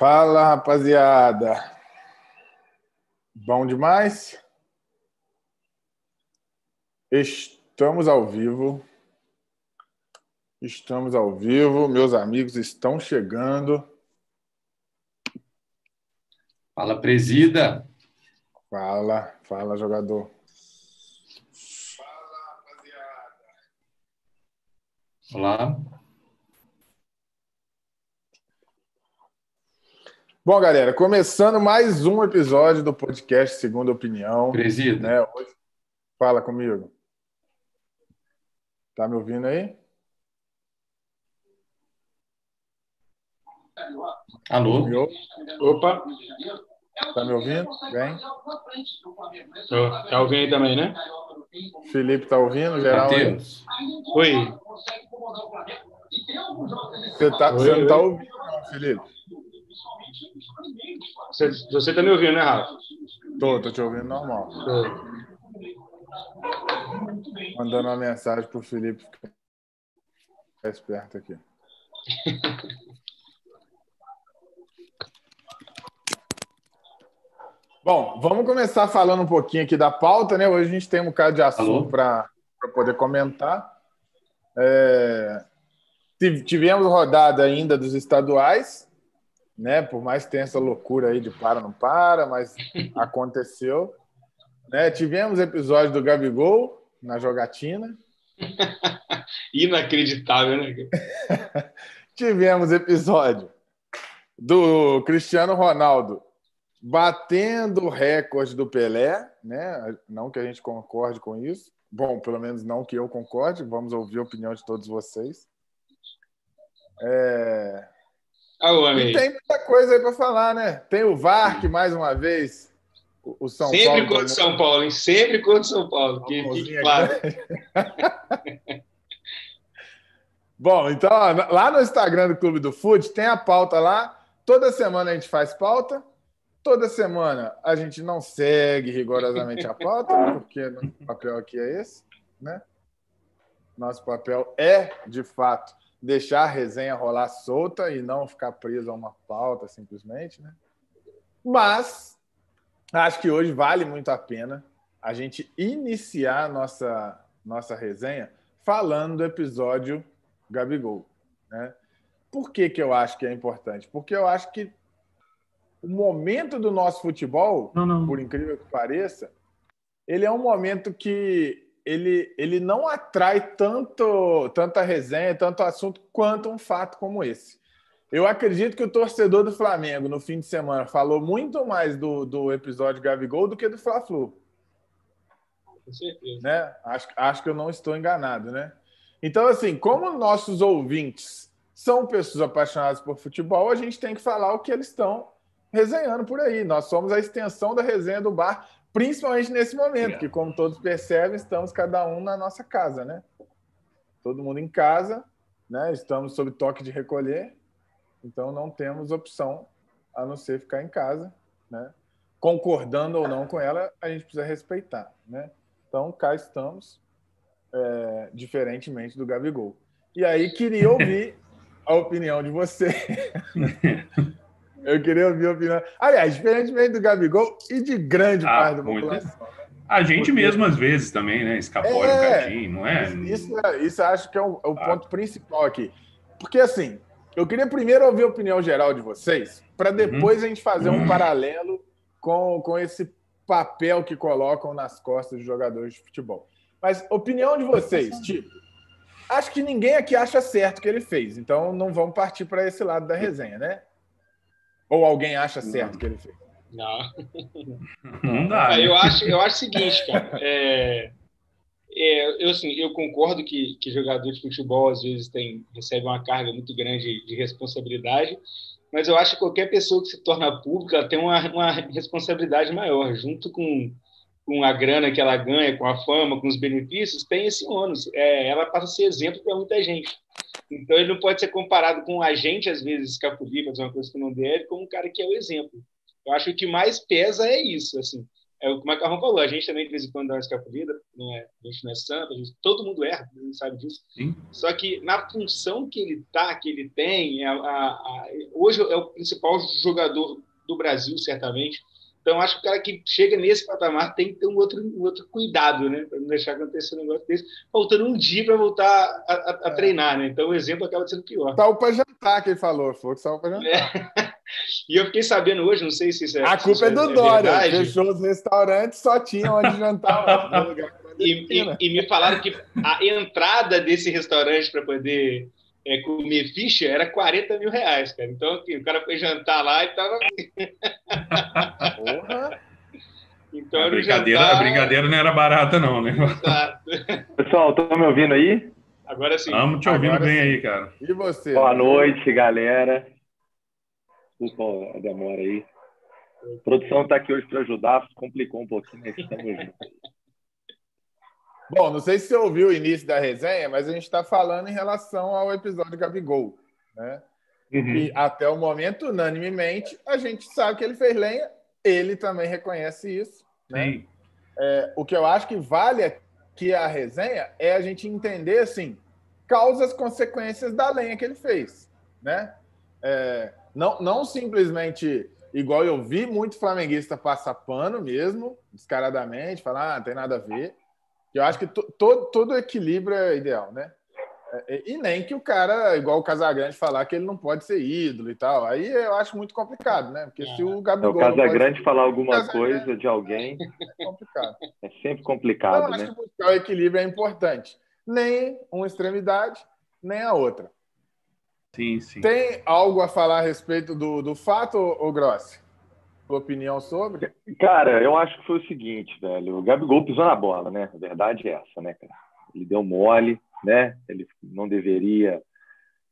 Fala, rapaziada. Bom demais? Estamos ao vivo. Estamos ao vivo. Meus amigos estão chegando. Fala, presida. Fala, fala, jogador. Fala, rapaziada. Olá. Bom, galera, começando mais um episódio do podcast Segunda Opinião. Presida. Né? Hoje... Fala comigo. Tá me ouvindo aí? Alô? Me ouve? Opa, Tá me ouvindo? Bem? Tô. tá ouvindo aí também, né? Felipe tá ouvindo? Geral? Matheus. Oi, Você, tá, Oi, você não tá ouvindo, não, Felipe? Você, você tá me ouvindo, né, Rafa? Tô, tô te ouvindo normal. Tô. Mandando uma mensagem pro Felipe ficar esperto aqui. Bom, vamos começar falando um pouquinho aqui da pauta, né? Hoje a gente tem um bocado de assunto para poder comentar. É, tiv- Tivemos rodada ainda dos estaduais, né? Por mais que tenha essa loucura aí de para, não para, mas aconteceu. Né? Tivemos episódio do Gabigol na jogatina. Inacreditável, né? Tivemos episódio do Cristiano Ronaldo batendo o recorde do Pelé, né? Não que a gente concorde com isso. Bom, pelo menos não que eu concorde. Vamos ouvir a opinião de todos vocês. É... Ah, o homem E tem muita coisa aí para falar, né? Tem o VAR, que mais uma vez o o São Sempre Paulo. contra o São Paulo, hein? Sempre contra o São Paulo. Que fique claro. Bom, então, ó, lá no Instagram do Clube do Foot tem a pauta lá. Toda semana a gente faz pauta. Toda semana a gente não segue rigorosamente a pauta, porque nosso papel aqui é esse, né? Nosso papel é, de fato, deixar a resenha rolar solta e não ficar preso a uma pauta simplesmente, né? Mas acho que hoje vale muito a pena a gente iniciar nossa, nossa resenha falando do episódio Gabigol. Né? Por que, que eu acho que é importante? Porque eu acho que o momento do nosso futebol, Não, não. por incrível que pareça, ele é um momento que ele, ele não atrai tanto, tanta resenha, tanto assunto, quanto um fato como esse. Eu acredito que o torcedor do Flamengo, no fim de semana, falou muito mais do, do episódio Gabigol do que do Fla-Flu Com certeza. né? Acho, acho que eu não estou enganado, né? Então, assim, como nossos ouvintes são pessoas apaixonadas por futebol, a gente tem que falar o que eles estão resenhando por aí. Nós somos a extensão da resenha do bar, principalmente nesse momento, que, como todos percebem, estamos cada um na nossa casa, né? Todo mundo em casa, né? Estamos sob toque de recolher, então não temos opção a não ser ficar em casa, né? Concordando ou não com ela, a gente precisa respeitar, né? Então, cá estamos, é, diferentemente do Gabigol. E aí, queria ouvir a opinião de você. Eu queria ouvir a opinião. Aliás, diferentemente do Gabigol e de grande Ah, parte da muito. população. A gente Porque- mesmo, às vezes, também, né? Escapole É, um não é? Isso, é- isso eu acho que é o, é o Ah. ponto principal aqui. Porque, assim, eu queria primeiro ouvir a opinião geral de vocês, para depois a gente fazer um paralelo com, com esse papel que colocam nas costas dos jogadores de futebol. Mas, opinião de vocês, tipo, acho que ninguém aqui acha certo o que ele fez, então não vamos partir para esse lado da resenha, né? Ou alguém acha certo o que ele fez? Não. Não dá. Ah, né? eu, acho, eu acho o seguinte, cara. É, é, eu, assim, eu concordo que, que jogador de futebol às vezes tem, recebe uma carga muito grande de responsabilidade, mas eu acho que qualquer pessoa que se torna pública tem uma, uma responsabilidade maior, junto com, com a grana que ela ganha, com a fama, com os benefícios, tem esse ônus. É, ela passa a ser exemplo para muita gente. Então ele não pode ser comparado com um agente, às vezes, escapulir, fazer uma coisa que não deve, com um cara que é o exemplo. Eu acho que o que mais pesa é isso, assim. é o que o Macarrão falou, a gente também de vez em quando dá uma escapulida, não é, a gente não é santo, a gente, todo mundo erra, todo mundo sabe disso. Sim. Só que na função que ele tá, que ele tem, a, a, a, hoje é o principal jogador do Brasil, certamente. Então, acho que o cara que chega nesse patamar tem que ter um outro, um outro cuidado, né? Para não deixar acontecer um negócio desse, faltando um dia para voltar a, a, a é. treinar, né? Então, o exemplo acaba sendo pior. Saiu para jantar, que ele falou, foi que saiu para jantar. É. E eu fiquei sabendo hoje, não sei se isso é. A culpa é do é Dória. Fechou os restaurantes, só tinha onde jantar. e, e, e, me falaram que a entrada desse restaurante para poder é, comer ficha era 40 mil reais, cara. Então, aqui, o cara foi jantar lá e tava. Porra! Então, a, brincadeira, jantar... a brincadeira não era barata, não, né? Exato. Pessoal, estão me ouvindo aí? Agora sim. Estamos te ouvindo Agora bem sim. aí, cara. E você? Boa noite, galera. Desculpa a demora aí. A produção está aqui hoje para ajudar, complicou um pouquinho, mas estamos juntos. Bom, não sei se você ouviu o início da resenha, mas a gente está falando em relação ao episódio Gabigol. Né? Uhum. E até o momento, unanimemente, a gente sabe que ele fez lenha, ele também reconhece isso. Né? É, o que eu acho que vale aqui a resenha é a gente entender assim, causas, consequências da lenha que ele fez. Né? É, não, não simplesmente igual eu vi muito flamenguista passar pano mesmo, descaradamente, falar, ah, não tem nada a ver. Eu acho que todo, todo equilíbrio é ideal, né? É, e nem que o cara, igual o Casagrande, falar que ele não pode ser ídolo e tal. Aí eu acho muito complicado, né? Porque se o Gabigol. É, o Casagrande pode... falar alguma coisa de alguém. É complicado. É sempre complicado, então, né? Acho que buscar o equilíbrio é importante. Nem uma extremidade, nem a outra. Sim, sim. Tem algo a falar a respeito do, do fato, ô Grossi? Sua opinião sobre? Cara, eu acho que foi o seguinte, velho. O Gabigol pisou na bola, né? A verdade é essa, né, cara? Ele deu mole, né? Ele não deveria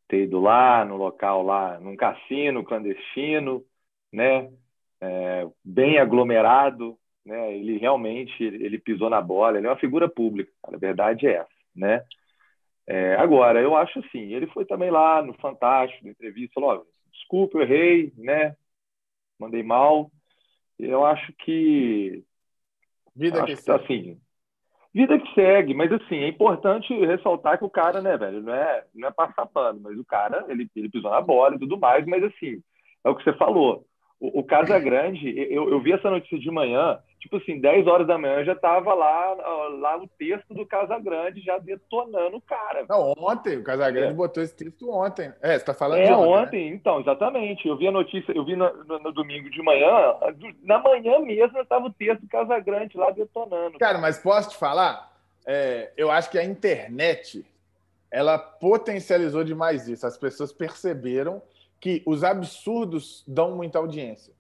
ter ido lá, no local lá, num cassino clandestino, né? É, bem aglomerado, né? Ele realmente ele pisou na bola. Ele é uma figura pública, cara. A verdade é essa, né? É, agora, eu acho assim, ele foi também lá no Fantástico, na entrevista, falou, ó, desculpa, eu errei, né? Mandei mal. Eu acho que... Vida acho que, que assim, vida que segue, mas assim, é importante ressaltar que o cara, né, velho, não é, não é passar pano, mas o cara, ele, ele pisou na bola e tudo mais, mas assim, é o que você falou. O, o Casagrande, eu, eu vi essa notícia de manhã, tipo assim, 10 horas da manhã já tava lá, lá o texto do Casagrande já detonando o cara. Não, ontem, o Casagrande é. botou esse texto ontem. É, você tá falando é, de ontem. ontem né? então, exatamente. Eu vi a notícia, eu vi no, no, no domingo de manhã, na manhã mesmo estava o texto do Casagrande lá detonando. Cara, mas posso te falar? É, eu acho que a internet ela potencializou demais isso. As pessoas perceberam que os absurdos dão muita audiência.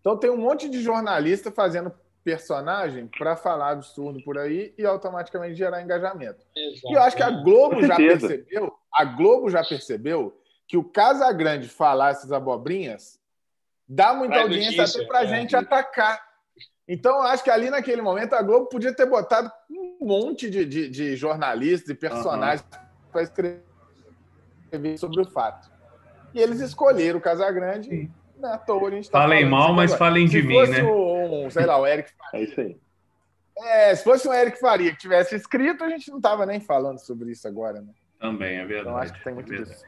Então tem um monte de jornalista fazendo personagem para falar absurdo por aí e automaticamente gerar engajamento. Exato. E eu acho que a Globo já percebeu, a Globo já percebeu que o Casagrande falar essas abobrinhas dá muita Vai audiência notícia. até para a é. gente atacar. Então, eu acho que ali naquele momento a Globo podia ter botado um monte de, de, de jornalistas e personagens uhum. para escrever sobre o fato. E eles escolheram o Casagrande. Sim. Na toa a gente tá Falem mal, mas falem de se mim, né? Um, sei lá, o Eric Faria. É isso aí. É, se fosse um Eric Faria que tivesse escrito, a gente não tava nem falando sobre isso agora, né? Também, é verdade. Então acho que tem muito é disso.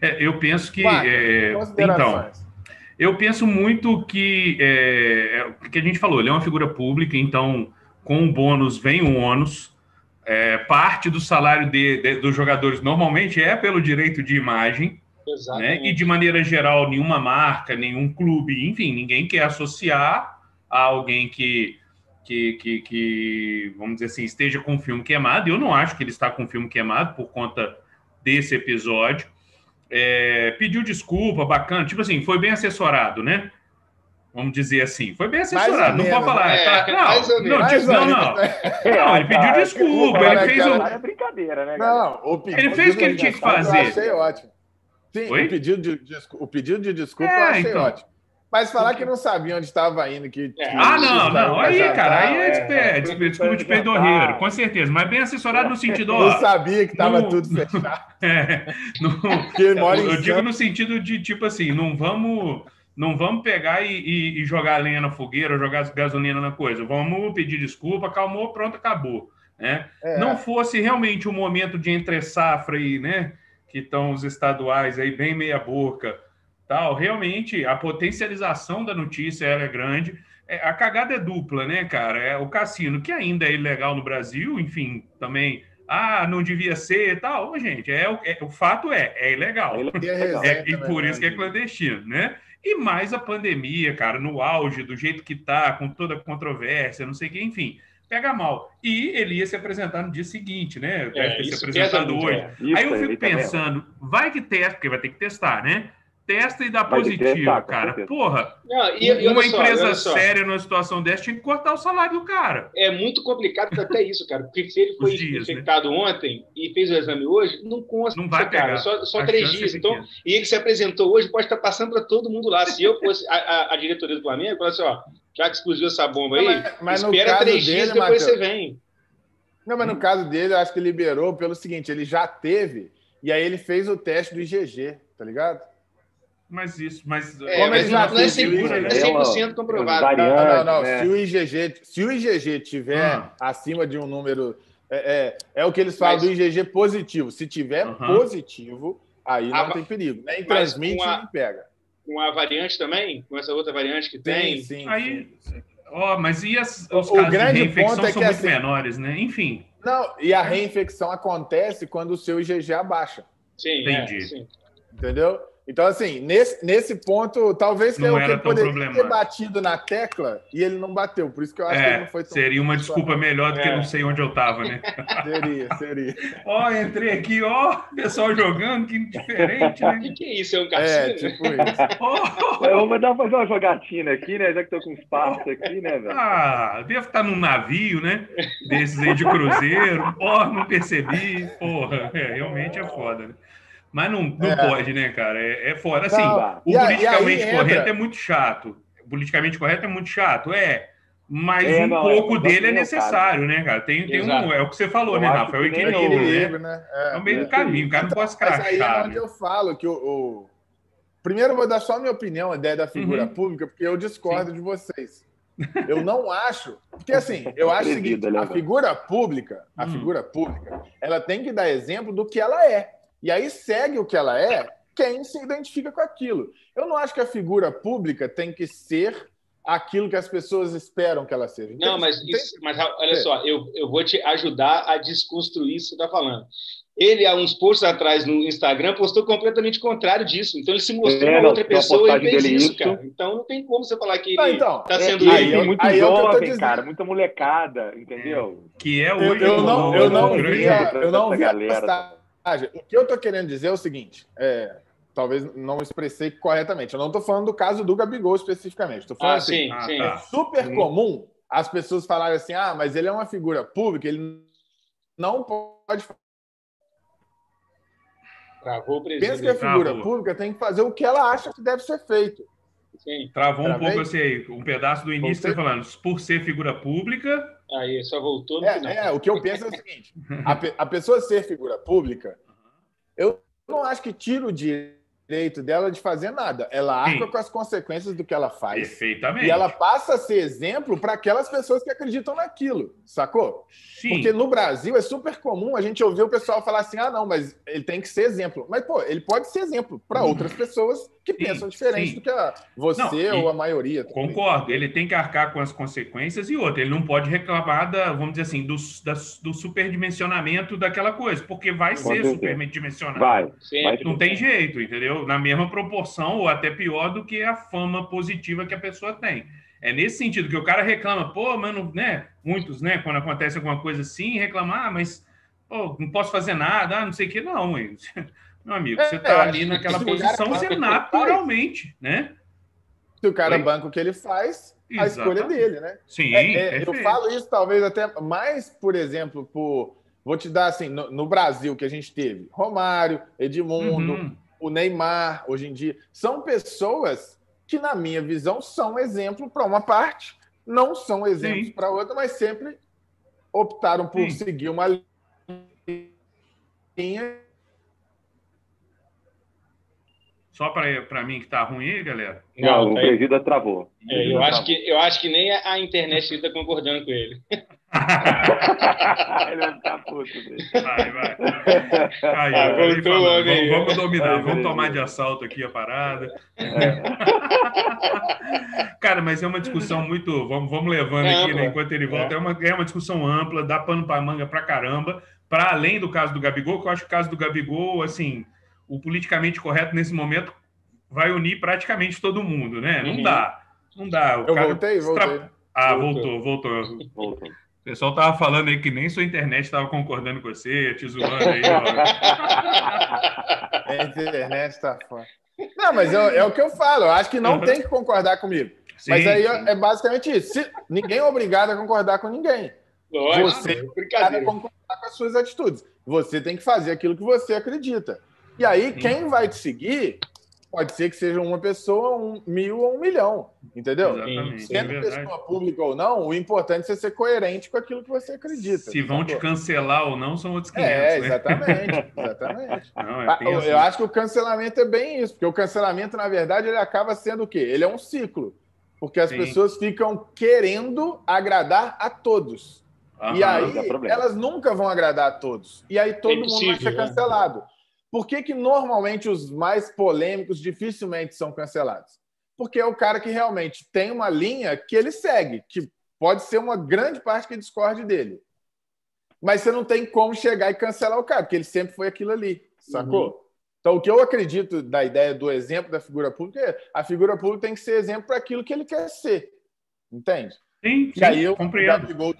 É, eu penso que. é, então, eu penso muito que. É, é, que a gente falou, ele é uma figura pública, então com o bônus vem o ônus. É, parte do salário de, de, dos jogadores normalmente é pelo direito de imagem. Né? E de maneira geral, nenhuma marca, nenhum clube, enfim, ninguém quer associar a alguém que, que, que, que, vamos dizer assim, esteja com o filme queimado. Eu não acho que ele está com o filme queimado por conta desse episódio. É, pediu desculpa, bacana, tipo assim, foi bem assessorado, né? Vamos dizer assim, foi bem assessorado, não pode falar. É, tá, não, não, não, não, não. É, ele pediu desculpa, ele fez o. É brincadeira, né? Não, ele fez o que ele tinha que fazer. Eu achei ótimo. Sim, o pedido, de, o pedido de desculpa é, eu achei então. ótimo. Mas falar que não sabia onde estava indo, que. É. Ah, não, não. Aí, cara, aí é, é, desculpa de peidorreiro, com certeza. Mas bem assessorado no sentido. Ó, não sabia que estava tudo fechado. É, no, eu digo no sentido de, tipo assim, não vamos não vamos pegar e, e, e jogar a lenha na fogueira, jogar gasolina na coisa. Vamos pedir desculpa, acalmou, pronto, acabou. Né? É. Não fosse realmente um momento de entre safra aí, né? Que estão os estaduais aí bem meia boca, tal. Realmente a potencialização da notícia é grande. É, a cagada é dupla, né, cara? É o cassino que ainda é ilegal no Brasil, enfim, também ah, não devia ser tal. gente, é, é, o fato é, é ilegal. É, é, e por isso que é clandestino, né? E mais a pandemia, cara, no auge, do jeito que tá, com toda a controvérsia, não sei o que, enfim, pega mal. E ele ia se apresentar no dia seguinte, né? Deve é, ter se apresentado hoje. Aí eu fico pensando, vai que testa, porque vai ter que testar, né? testa e dá Vai positivo, cara. Porra, não, e, e uma empresa séria numa situação dessa tinha que cortar o salário do cara. É muito complicado até isso, cara. Porque se ele foi dias, né? infectado né? ontem e fez o exame hoje, não consta, não vai cara. Pegar. Só, só três dias. É então, e ele se apresentou hoje, pode estar passando para todo mundo lá. Se eu fosse a, a, a diretoria do Flamengo, falasse, ó, já que explodiu essa bomba aí, não, mas, mas espera três dele, dias, depois Mateus, você vem. Não, mas no caso dele, eu acho que liberou pelo seguinte, ele já teve, e aí ele fez o teste do IgG, tá ligado? Mas isso, mas. É, como ele já não, é 100%, é 100 comprovado. Variante, não, não, não. Né? Se, o IgG, se o IgG tiver ah. acima de um número. É, é, é, o que eles falam mas... do IgG positivo. Se tiver uh -huh. positivo, aí não a... tem perigo. Nem transmite, a... nem pega. Com a variante também? Com essa outra variante que tem? Sim, sim. Aí. Ó, oh, mas e as, os o casos grande de reinfecção é são muito assim, menores, né? Enfim. Não, e a reinfecção acontece quando o seu IgG abaixa. Sim, Entendi. É, sim. Entendeu? Então, assim, nesse, nesse ponto, talvez que não que ele poderia ter batido na tecla e ele não bateu. Por isso que eu acho é, que ele não foi tão. Seria uma desculpa melhor do que é. não sei onde eu estava, né? Seria, seria. ó, entrei aqui, ó, pessoal jogando, que diferente, né? O que, que, é isso? É um cassino? É, tipo isso. oh, eu vou mandar fazer uma jogatina aqui, né? Já que tô com espaço aqui, né, velho? Ah, deve estar num navio, né? Desses aí de cruzeiro. Ó, não percebi. Porra, é, realmente é foda, né? Mas não, não é. pode, né, cara? É, é fora. Assim, o e politicamente aí, correto entra... é muito chato. O politicamente correto é muito chato, é. Mas é, um não, pouco é, dele é necessário, cara. né, cara? Tem, tem um, é o que você falou, eu né, Rafa? É o equilíbrio, né? É, é o meio do caminho, o cara não pode crachar. Mas aí é onde né? eu falo que o, o... Primeiro eu vou dar só a minha opinião, a ideia da figura uhum. pública, porque eu discordo Sim. de vocês. Eu não acho, porque assim, eu acho o seguinte, a figura pública, a hum. figura pública, ela tem que dar exemplo do que ela é. E aí segue o que ela é quem se identifica com aquilo. Eu não acho que a figura pública tem que ser aquilo que as pessoas esperam que ela seja. Então, não, mas, isso, mas olha é. só, eu, eu vou te ajudar a desconstruir isso que você está falando. Ele, há uns posts atrás no Instagram, postou completamente contrário disso. Então, ele se mostrou é, uma outra pessoa e fez isso, isso, cara. Então, não tem como você falar que ele está então, sendo é, ele. Aí, muito aí jovem, cara, muita molecada, entendeu? Que é o... Eu, eu não, eu não, eu não via, eu não vi galera. O que eu estou querendo dizer é o seguinte: é, talvez não expressei corretamente. Eu não estou falando do caso do Gabigol especificamente. Estou falando ah, assim: sim, sim. é super comum as pessoas falarem assim: ah, mas ele é uma figura pública, ele não pode. Travou o Pensa que a figura Travou. pública tem que fazer o que ela acha que deve ser feito. Sim. Travou um pouco assim, um pedaço do início, você falando, por ser figura pública, Aí, só voltou no é, final. É, o que eu penso é o seguinte: a, a pessoa ser figura pública, eu não acho que tira o direito direito dela de fazer nada. Ela arca Sim. com as consequências do que ela faz. Perfeitamente. E ela passa a ser exemplo para aquelas pessoas que acreditam naquilo, sacou? Sim. Porque no Brasil é super comum a gente ouvir o pessoal falar assim: ah, não, mas ele tem que ser exemplo. Mas, pô, ele pode ser exemplo para uhum. outras pessoas que Sim. pensam diferente Sim. do que a, você não, ou a maioria. Concordo, ele tem que arcar com as consequências e outra. Ele não pode reclamar, da, vamos dizer assim, do, da, do superdimensionamento daquela coisa, porque vai ser superdimensionado. Vai. Não tem jeito, entendeu? na mesma proporção ou até pior do que a fama positiva que a pessoa tem. É nesse sentido que o cara reclama, pô, mano, né? Muitos, né? Quando acontece alguma coisa assim, reclamar, ah, mas pô, não posso fazer nada, ah, não sei o que, não, meu amigo, você está é, ali naquela posição, você naturalmente, né? Se o cara Oi? banca o que ele faz, a escolha é dele, né? Sim, é, é, eu falo isso talvez até mais, por exemplo, por vou te dar assim, no, no Brasil que a gente teve Romário, Edmundo, uhum o Neymar, hoje em dia, são pessoas que, na minha visão, são exemplo para uma parte, não são exemplos para outra, mas sempre optaram por Sim. seguir uma linha Só para mim que tá ruim aí, galera? Não, Não o tá Presida travou. É, eu, acho que, eu acho que nem a internet está concordando com ele. ele vai ficar puto. Vai, vai. Aí, ah, voltou, vamos, vamos, dominar, vai, vamos tomar de assalto aqui a parada. É. Cara, mas é uma discussão muito. Vamos, vamos levando é aqui, né, enquanto ele volta. É. é. uma, é uma discussão ampla, dá pano para manga para caramba. Para além do caso do Gabigol, que eu acho que o caso do Gabigol, assim, o politicamente correto nesse momento vai unir praticamente todo mundo, né? Não uhum. dá. Não dá. O eu cara voltei, voltei. Ah, voltou, voltou. voltou. O pessoal tava falando aí que nem sua internet estava concordando com você, te zoando aí. a internet está fora. Não, mas é, é, o que eu falo. Eu acho que não uhum. tem que concordar comigo. Sim, mas aí sim. é basicamente isso. Se, ninguém é obrigado a concordar com ninguém. Lógico, você é obrigado a concordar com as suas atitudes. Você tem que fazer aquilo que você acredita. E aí, sim. quem vai te seguir pode ser que seja uma pessoa, um mil ou um milhão, entendeu? Exatamente. Sendo é pessoa pública ou não, o importante é ser coerente com aquilo que você acredita. Se vão te cancelar ou não, são outros 500, É, né? exatamente, né? exatamente. Não, é eu, eu acho que o cancelamento é bem isso, porque o cancelamento, na verdade, ele acaba sendo o quê? Ele é um ciclo, porque as Sim. pessoas ficam querendo agradar a todos. Aham, e aí, elas nunca vão agradar a todos. E aí todo é mundo vai ser né? cancelado. Né? Por que, que normalmente os mais polêmicos dificilmente são cancelados? Porque é o cara que realmente tem uma linha que ele segue, que pode ser uma grande parte que discorde dele. Mas você não tem como chegar e cancelar o cara, porque ele sempre foi aquilo ali, sacou? Uhum. Então, o que eu acredito da ideia do exemplo da figura pública é a figura pública tem que ser exemplo para aquilo que ele quer ser. Entende? Sim, sim, e aí eu, compreendo. Gabigol,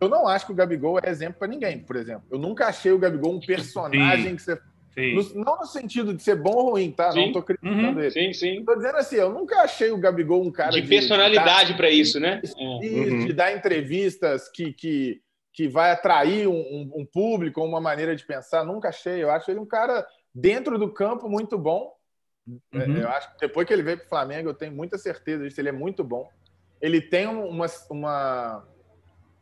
eu não acho que o Gabigol é exemplo para ninguém, por exemplo. Eu nunca achei o Gabigol um personagem sim. que você no, não no sentido de ser bom ou ruim, tá? Sim. Não tô criticando uhum. ele. Sim, sim. Tô dizendo assim, eu nunca achei o Gabigol um cara de, de personalidade para isso, né? De, uhum. de, dar entrevistas que, que, que vai atrair um, um, um, público, uma maneira de pensar. Nunca achei. Eu acho ele um cara dentro do campo muito bom. É, uhum. Eu acho que depois que ele veio para o Flamengo, eu tenho muita certeza disso. Ele é muito bom. Ele tem uma, uma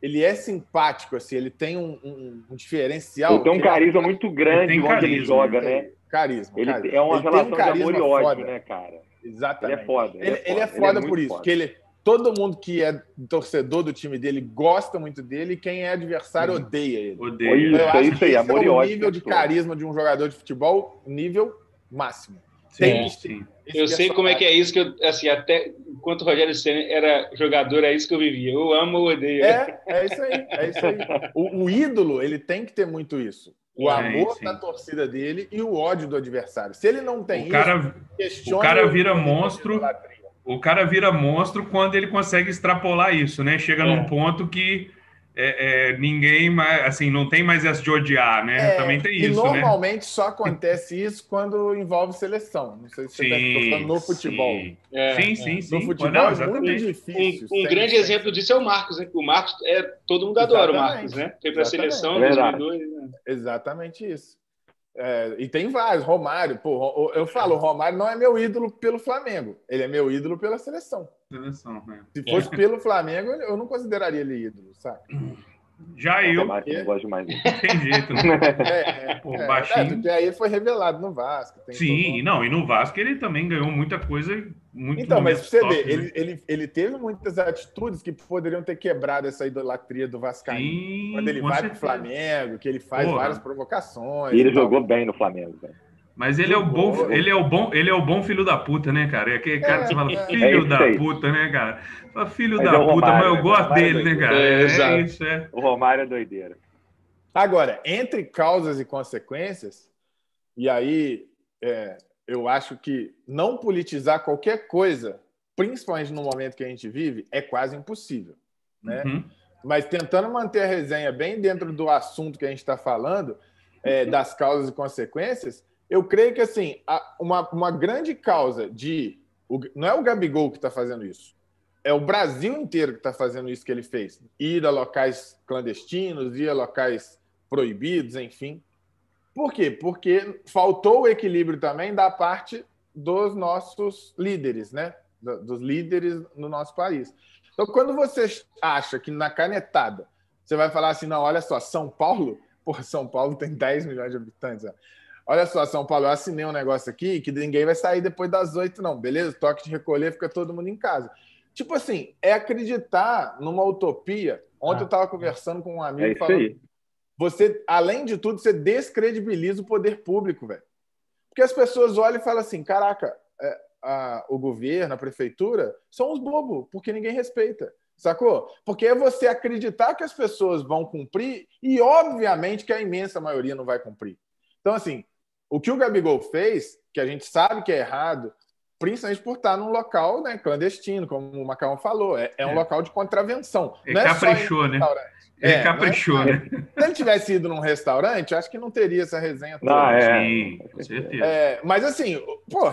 ele é simpático, assim, ele tem um, um, um diferencial. Ele tem um carisma é... muito grande ele onde carisma, ele joga, né? Carisma. Ele carisma. é uma ele relação um de amor e ódio, né, cara? Exatamente. Ele é foda. Ele, ele é foda, ele é foda é por isso, porque ele, todo mundo que é torcedor do time dele gosta muito dele e quem é adversário hum. odeia ele. Odeia. Isso, Eu acho isso aí, amor é e ódio. O nível de carisma de um jogador de futebol, nível máximo. Sim, sim. Eu sei como é que é isso que eu, assim, até enquanto o Rogério Senna era jogador, é isso que eu vivia. Eu amo ou odeio. É, é isso aí, é isso aí. O, o ídolo, ele tem que ter muito isso. O é, amor sim. da torcida dele e o ódio do adversário. Se ele não tem o cara, isso, o cara vira monstro. O cara vira monstro quando ele consegue extrapolar isso, né? Chega é. num ponto que é, é, ninguém mais, assim, não tem mais essa de odiar, né? É, Também tem isso, né? normalmente né? só acontece isso quando envolve seleção. Não sei se você está falando no futebol. Sim, é, sim, sim, sim. No futebol não, é muito difícil. Um, um grande exemplo disso é o Marcos, né? O Marcos, é, todo mundo adora exatamente, o Marcos, né? Foi para a seleção em 2002. Né? Exatamente isso. É, e tem vários, Romário, pô, eu falo, Romário não é meu ídolo pelo Flamengo, ele é meu ídolo pela seleção. Seleção, né? Se fosse é. pelo Flamengo, eu não consideraria ele ídolo, sabe? Já eu. Não gosto mais. Tem jeito, né? É, é, Pô, é, baixinho. É, aí ele foi revelado no Vasco. Sim, não, e no Vasco ele também ganhou muita coisa. Muito então, mas você top, vê, né? ele, ele, ele teve muitas atitudes que poderiam ter quebrado essa idolatria do Vascaíno. Sim, Quando ele vai para o Flamengo, que ele faz Porra. várias provocações. E ele jogou bem no Flamengo, velho. Mas ele é o bom, ele é o bom, ele é o bom filho da puta, né, cara? É aquele cara que você fala, é, filho é da puta, né, cara? Fala, filho mas da é puta, Romário, mas eu né? gosto dele, né, cara? É, é isso, é. O Romário é doideira. Agora, entre causas e consequências, e aí é, eu acho que não politizar qualquer coisa, principalmente no momento que a gente vive, é quase impossível, né? Uhum. Mas tentando manter a resenha bem dentro do assunto que a gente está falando, é, das causas e consequências, eu creio que assim uma, uma grande causa de não é o Gabigol que está fazendo isso, é o Brasil inteiro que está fazendo isso que ele fez, ir a locais clandestinos, ir a locais proibidos, enfim. Por quê? Porque faltou o equilíbrio também da parte dos nossos líderes, né? Dos líderes no nosso país. Então, quando você acha que na canetada você vai falar assim, não, olha só, São Paulo, por São Paulo tem 10 milhões de habitantes, ó. Olha só, São Paulo, eu assinei um negócio aqui que ninguém vai sair depois das oito, não, beleza? Toque de recolher, fica todo mundo em casa. Tipo assim, é acreditar numa utopia. Ontem ah, eu estava conversando com um amigo é falando. Aí. Você, além de tudo, você descredibiliza o poder público, velho. Porque as pessoas olham e falam assim: caraca, é, a, o governo, a prefeitura, são os bobos, porque ninguém respeita. Sacou? Porque é você acreditar que as pessoas vão cumprir e, obviamente, que a imensa maioria não vai cumprir. Então, assim, o que o Gabigol fez, que a gente sabe que é errado, principalmente por estar num local né, clandestino, como o Macau falou. É, é um é. local de contravenção. Ele não é caprichou, né? Ele é, caprichou, é, né? Se ele tivesse ido num restaurante, acho que não teria essa resenha toda. Ah, é. Sim, com certeza. É, mas assim, pô,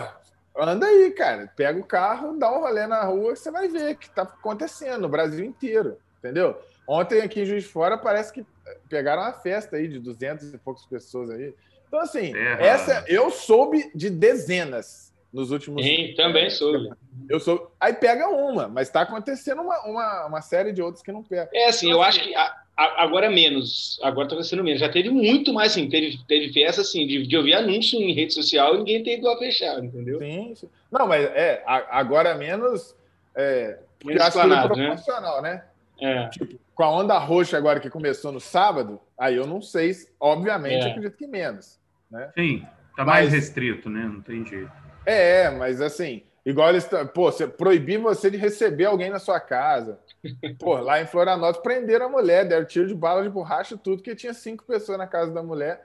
anda aí, cara. Pega o carro, dá um rolê na rua, você vai ver o que está acontecendo no Brasil inteiro, entendeu? Ontem aqui em Juiz de Fora parece que pegaram uma festa aí de 200 e poucas pessoas aí. Então, assim, é. essa eu soube de dezenas nos últimos. Sim, também soube. Eu sou. Aí pega uma, mas está acontecendo uma, uma, uma, série de outros que não pega. É assim, eu acho que a, a, agora menos. Agora está acontecendo menos. Já teve muito mais, assim, teve, teve festa assim, de, de ouvir anúncio em rede social e ninguém tem ido a fechar, entendeu? Sim, sim. Não, mas é, agora é menos. É, menos acho que é proporcional, né? né? É. Tipo, com a onda roxa agora que começou no sábado, aí eu não sei, obviamente, é. acredito que menos. Né? Sim, tá mais mas, restrito, né? Não tem jeito. É, mas assim, igual eles. Pô, você, proibir você de receber alguém na sua casa. Pô, lá em Florianópolis prenderam a mulher, deram tiro de bala de borracha tudo, que tinha cinco pessoas na casa da mulher.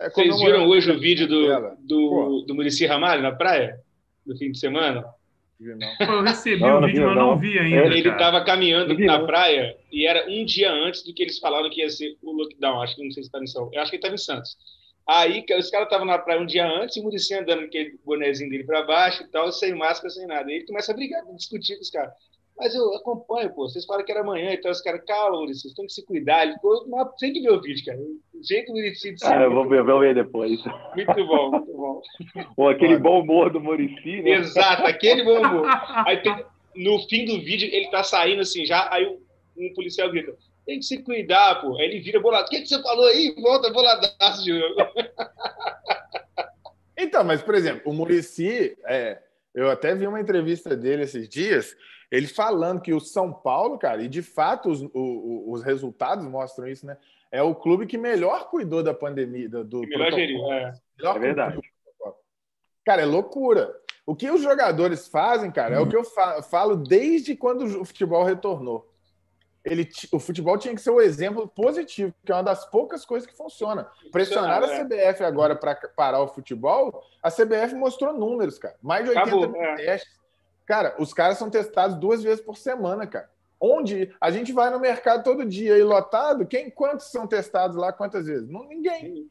É, Vocês viram hoje o vídeo do, do, do Murici Ramalho na praia? No fim de semana? Não. Eu recebi não, o vídeo, mas não vi ainda. Ele estava caminhando na praia e era um dia antes do que eles falaram que ia ser o lockdown. Acho que não sei se está em São Eu acho que ele estava em Santos. Aí os caras estavam na praia um dia antes, e o Muricy andando com aquele bonezinho dele para baixo e tal, sem máscara, sem nada. Aí ele começa a brigar, a discutir com os caras. Mas eu acompanho, pô. Vocês falam que era amanhã, então os caras, calma, Muricy, vocês têm que se cuidar. Ele ficou, tem que ver o vídeo, cara. O jeito que o Muricy disse. Ah, eu vou ver, vou ver depois. Muito bom, muito bom. Ou aquele bom humor do Muricy, né? Exato, aquele bom humor. Aí tem, no fim do vídeo, ele tá saindo assim já, aí um policial grita: tem que se cuidar, pô. Aí ele vira bolado. O que, que você falou aí? Volta boladaço de novo. Então, mas, por exemplo, o Murici, é, eu até vi uma entrevista dele esses dias, ele falando que o São Paulo, cara, e de fato os, o, os resultados mostram isso, né? É o clube que melhor cuidou da pandemia. Do, melhor geriu, é. Melhor é verdade. Cara, é loucura. O que os jogadores fazem, cara, é o que eu falo desde quando o futebol retornou ele, o futebol tinha que ser o um exemplo positivo, que é uma das poucas coisas que funciona. Pressionar a CBF agora para parar o futebol, a CBF mostrou números, cara. Mais de 80 Acabou, mil é. testes. Cara, os caras são testados duas vezes por semana, cara. Onde a gente vai no mercado todo dia e lotado, quem quantos são testados lá quantas vezes? Não, ninguém.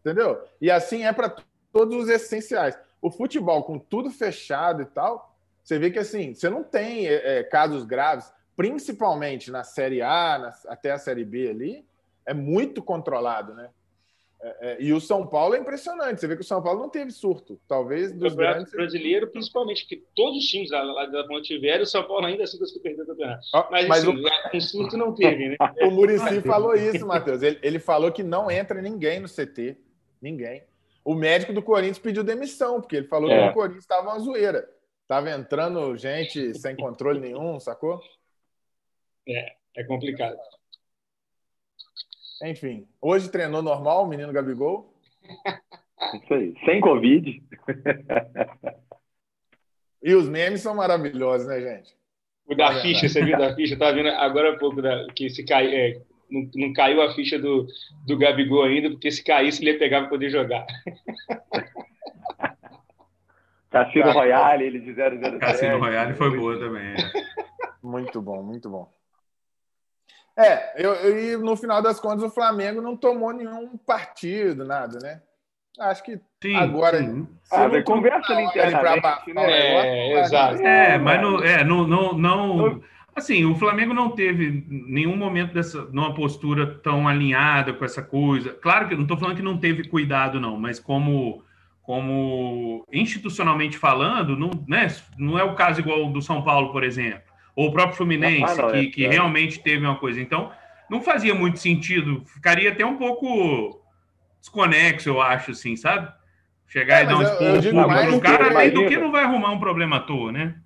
Entendeu? E assim é para todos os essenciais. O futebol com tudo fechado e tal, você vê que assim, você não tem é, é casos graves principalmente na Série A, na, até a Série B ali, é muito controlado, né? É, é, e o São Paulo é impressionante. Você vê que o São Paulo não teve surto. Talvez dos o grandes. brasileiro, principalmente, que todos os times lá, lá da Ponte Velha, o São Paulo ainda assim conseguiu perder o campeonato. Mas, mas assim, o... um surto não teve, né? o Murici falou isso, Matheus. Ele, ele falou que não entra ninguém no CT. Ninguém. O médico do Corinthians pediu demissão, porque ele falou é. que o Corinthians estava uma zoeira. Tava entrando gente sem controle nenhum, sacou? É, é complicado. Enfim, hoje treinou normal o menino Gabigol? Isso aí, sem Covid. e os memes são maravilhosos, né, gente? O da ficha, você viu da ficha? Tá vendo agora há pouco da, que se cai, é, não, não, caiu a ficha do, do Gabigol ainda, porque se caísse ele ia pegar para poder jogar. Cassino Royale, ele de 007. Cassino Royale foi boa também. É. Muito bom, muito bom. É, eu, eu, e no final das contas o Flamengo não tomou nenhum partido, nada, né? Acho que sim, agora. Sim. Ah, não conversa ali internamente, né? É, exato. É, mas não, é, não, não, não. Assim, o Flamengo não teve nenhum momento dessa, numa postura tão alinhada com essa coisa. Claro que não estou falando que não teve cuidado, não, mas como, como institucionalmente falando, não, né, não é o caso igual do São Paulo, por exemplo ou o próprio Fluminense, ah, não, que, é, que é. realmente teve uma coisa. Então, não fazia muito sentido, ficaria até um pouco desconexo, eu acho, assim, sabe? Chegar é, e dar um esporro. O cara além do que não vai arrumar um problema à toa, né?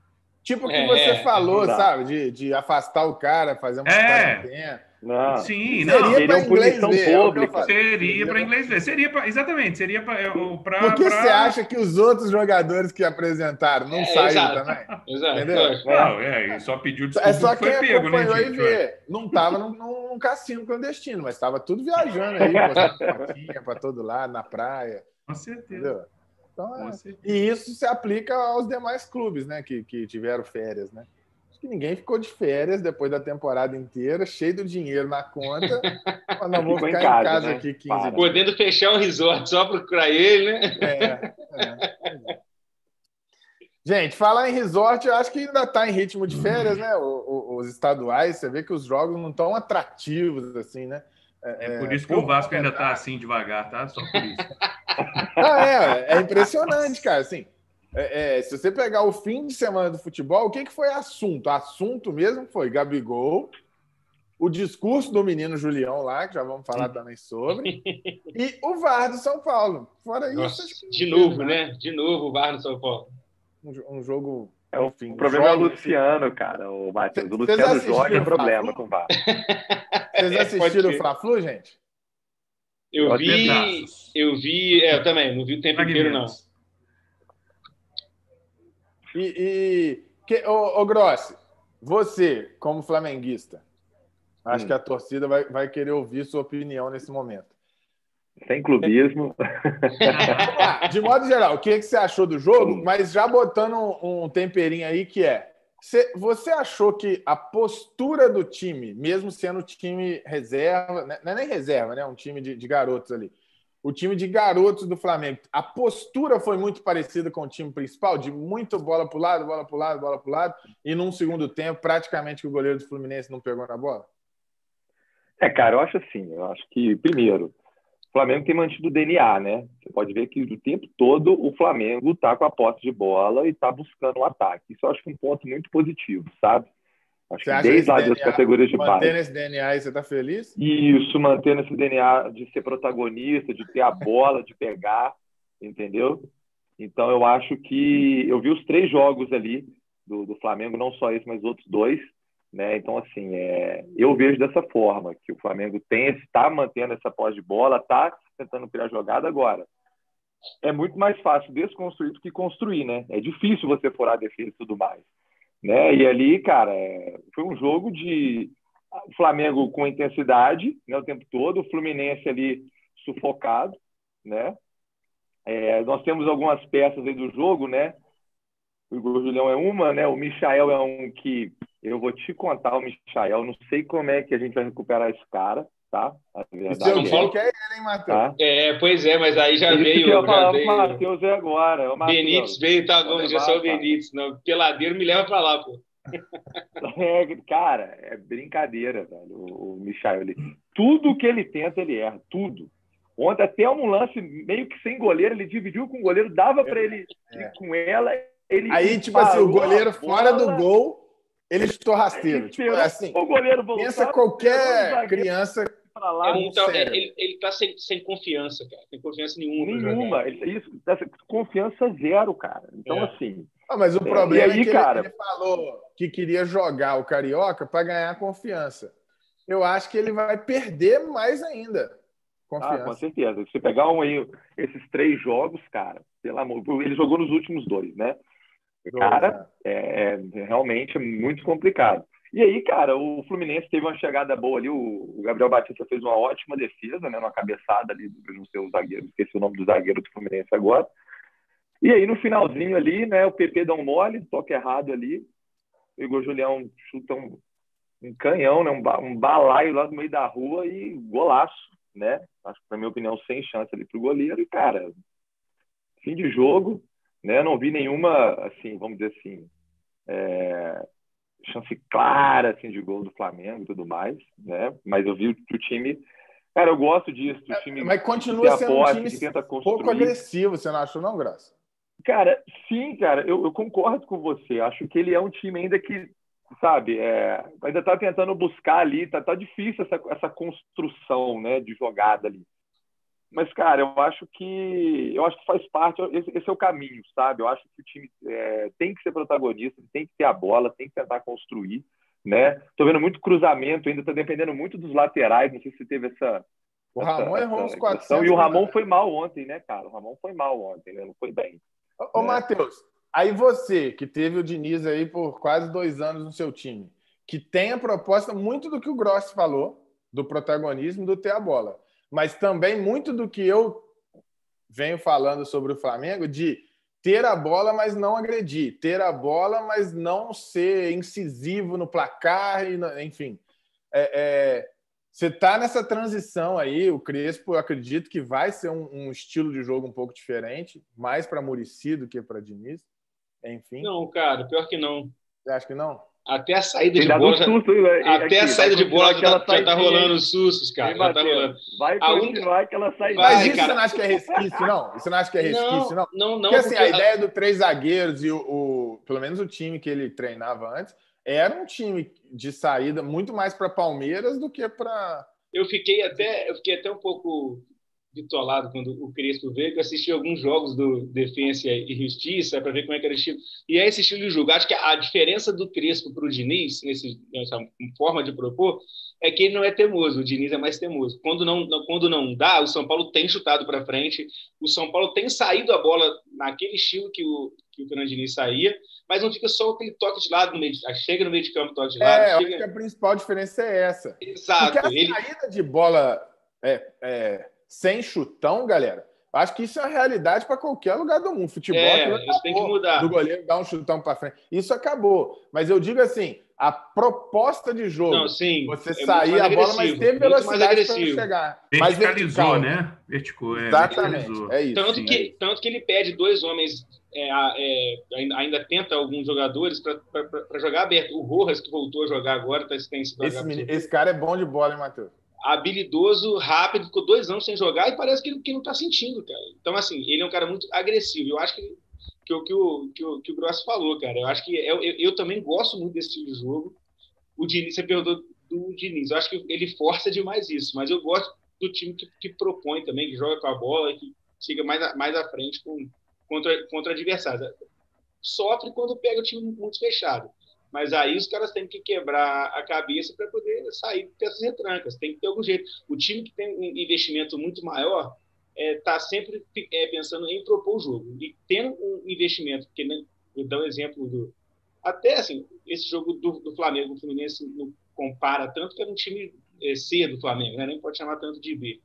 Tipo o que é, você é, falou, sabe? De, de afastar o cara, fazer uma é. Não. Sim, não. Seria, seria punição ver, pública. Seria para inglês ver. Seria pra, exatamente, seria para. É, Por que pra... você acha que os outros jogadores que apresentaram não é, saíram também? Exato. Entendeu? Não, é, só pediu desculpa. É só quem foi pego, né, gente? Ver. Não estava num, num, cassino clandestino, mas estava tudo viajando aí, para todo lado, na praia. Com certeza. Entendeu? Então, é. E isso se aplica aos demais clubes, né? Que, que tiveram férias, né? Acho que ninguém ficou de férias depois da temporada inteira, cheio de dinheiro na conta. mas não vou ficar em casa, em casa né? aqui 15 Para. dias. Podendo fechar um resort só procurar ele, né? É, é. Gente, falar em resort, eu acho que ainda está em ritmo de férias, né? Os, estaduais, você vê que os jogos não estão atrativos, assim, né? É, é por isso que o Vasco ainda está assim devagar, tá? Só por isso. ah, é, é impressionante, cara. Assim, é, é, se você pegar o fim de semana do futebol, o que, que foi assunto? Assunto mesmo foi Gabigol, o discurso do menino Julião lá, que já vamos falar também sobre, e o VAR do São Paulo. Fora Nossa, isso. de novo, né? De novo o VAR do São Paulo. Um, um jogo. É, enfim, o problema jogo, é o Luciano, cara. O, Matheus. o Luciano joga é problema com o VAR. Vocês assistiram o Fla-Flu, gente? Eu vi, eu vi, é, eu também, não vi o tempo inteiro, não. E, e que, ô, ô Grossi, você, como flamenguista, acho hum. que a torcida vai, vai querer ouvir sua opinião nesse momento. Sem clubismo. De modo geral, o que, que você achou do jogo? Mas já botando um, um temperinho aí que é você achou que a postura do time, mesmo sendo time reserva, né, não é nem reserva, né? Um time de, de, garotos ali. O time de garotos do Flamengo, a postura foi muito parecida com o time principal, de muito bola para o lado, bola para o lado, bola para o lado, e num segundo tempo, praticamente o goleiro do Fluminense não pegou na bola? É, cara, eu acho assim, eu acho que, primeiro, o Flamengo tem mantido o DNA, né? Você pode ver que o tempo todo o Flamengo está com a posse de bola e está buscando o um ataque. Isso eu acho que é um ponto muito positivo, sabe? Acho você que desde lá das categorias de base. Mantendo esse DNA aí, você está feliz? Isso, mantendo esse DNA de ser protagonista, de ter a bola, de pegar, entendeu? Então eu acho que eu vi os três jogos ali do, do Flamengo, não só esse, mas outros dois. Né? Então, assim, é, eu vejo dessa forma, que o Flamengo tem, está mantendo essa pós de bola, está tentando criar jogada agora. É muito mais fácil desconstruir do que construir, né? É difícil você furar a defesa e tudo mais. Né? E ali, cara, é, foi um jogo de o Flamengo com intensidade né, o tempo todo, o Fluminense ali sufocado, né? É, nós temos algumas peças aí do jogo, né? O Igor Julião é uma, né? O Michael é um que eu vou te contar o Michael, não sei como é que a gente vai recuperar esse cara, tá? A verdade o seu é, é ele, hein, Matheus? Tá? É, pois é, mas aí já Isso veio. Que eu já veio... O Matheus é agora. É o Benítez veio, tá bom, já sou o Benítez. Não, peladeiro me leva para lá, pô. É, cara, é brincadeira, velho. O, o Michael, ele, tudo que ele tenta, ele erra, tudo. Ontem, até um lance meio que sem goleiro, ele dividiu com o goleiro, dava para ele é. ir com ela. Ele Aí, tipo assim, o goleiro fora do gol ele estou rasteiro. Tipo, assim, o goleiro voltar, pensa qualquer criança para lá. Ele está ele, ele tá sem, sem confiança, cara. Sem confiança nenhuma. Nenhuma. Ele, isso, confiança zero, cara. Então, é. assim. Ah, mas o problema aí, é que cara... ele, ele falou que queria jogar o Carioca para ganhar confiança. Eu acho que ele vai perder mais ainda. Confiança. Ah, com certeza. Se você pegar um aí, esses três jogos, cara, pelo amor, ele jogou nos últimos dois, né? Cara, é, é, realmente é muito complicado. E aí, cara, o Fluminense teve uma chegada boa ali. O, Gabriel Batista fez uma ótima defesa, né? Uma cabeçada ali no seu zagueiro. Esqueci o nome do zagueiro do Fluminense agora. E aí, no finalzinho ali, né? O PP dá um mole, toque errado ali. O Igor Julião chuta um, um canhão, né? Um, um balaio lá no meio da rua e golaço, né? Acho que, na minha opinião, sem chance ali pro goleiro. E, cara, fim de jogo né? Não vi nenhuma, assim, vamos dizer assim, é, chance clara assim, de gol do Flamengo e tudo mais, né? Mas eu vi que o time. Cara, eu gosto disso. O time Mas continua sendo um time pouco agressivo, você não achou, não, Graça? Cara, sim, cara, eu, eu, concordo com você. Acho que ele é um time ainda que, sabe, é, ainda tá tentando buscar ali, tá, tá difícil essa, essa construção, né, de jogada ali. Mas, cara, eu acho que eu acho que faz parte, esse, esse é o caminho, sabe? Eu acho que o time é, tem que ser protagonista, tem que ter a bola, tem que tentar construir, né? Tô vendo muito cruzamento, ainda tá dependendo muito dos laterais, não sei se teve essa. O Ramon essa, errou uns 400. E o Ramon foi mal ontem, né, cara? O Ramon foi mal ontem, né? Não foi bem. Ô, ô né? Matheus, aí você, que teve o Diniz aí por quase dois anos no seu time, que tem a proposta muito do que o Gross falou, do protagonismo, do ter a bola mas também muito do que eu venho falando sobre o Flamengo de ter a bola, mas não agredir, ter a bola, mas não ser incisivo no placar, enfim. É, é, você está nessa transição aí, o Crespo, eu acredito que vai ser um, um estilo de jogo um pouco diferente, mais para Murici do que para Diniz, enfim. Não, cara, pior que não. Você acha que não? Até a saída de bola. Um susto, já, até aqui, a saída de bola já, já tá rolando sustos, cara. Já tá rolando. Vai única... aquela saída. Mas isso cara. você não acha que é resquício, não? Você não acha que é resquício, não? Não, não. Porque, assim, porque... a ideia do três zagueiros e o, o, Pelo menos o time que ele treinava antes era um time de saída muito mais para Palmeiras do que para. Eu fiquei até, eu fiquei até um pouco bitolado quando o Crespo veio, que eu assisti alguns jogos do Defensa e Justiça para ver como é que era o estilo. E é esse estilo de jogo. Acho que a diferença do Crespo para o Diniz, nesse, nessa forma de propor, é que ele não é teimoso, o Diniz é mais teimoso. Quando não, quando não dá, o São Paulo tem chutado para frente, o São Paulo tem saído a bola naquele estilo que o, que o Fernando Diniz saía, mas não fica só aquele toque de lado, no meio, chega no meio de campo, toque de lado. É, chega... acho que a principal diferença é essa. Exato. Porque a ele... saída de bola é, é sem chutão, galera, acho que isso é uma realidade para qualquer lugar do mundo. Futebol é, isso tem que mudar. Do goleiro dar um chutão para frente. Isso acabou. Mas eu digo assim, a proposta de jogo, Não, sim, você é sair a bola, mas ter velocidade para chegar. Verticalizou, né? Verticou, é, Exatamente, é isso. Tanto, sim, que, é. tanto que ele pede dois homens, é, é, ainda, ainda, tenta alguns jogadores para jogar aberto. O Rojas, que voltou a jogar agora, está tem esse, esse cara é bom de bola, hein, Matheus? Habilidoso, rápido, ficou dois anos sem jogar e parece que ele, que não está sentindo, cara. Então, assim, ele é um cara muito agressivo. Eu acho que, que, que, o, que, o, que o Gross falou, cara. Eu acho que é, eu, eu, também gosto muito desse tipo de jogo. O Diniz, você perguntou do Diniz. Eu acho que ele força demais isso, mas eu gosto do time que, que propõe também, que joga com a bola, que chega mais, mais à frente com, contra, contra adversários. Sofre quando pega o time muito fechado. Mas aí os caras têm que quebrar a cabeça para poder sair dessas retrancas. Tem que ter algum jeito. O time que tem um investimento muito maior está é, tá sempre é, pensando em propor o jogo. E tendo um investimento, porque né, eu dou um exemplo do. Até assim, esse jogo do, do Flamengo, o Fluminense não compara tanto que era um time é, C do Flamengo, né? nem pode chamar tanto de B.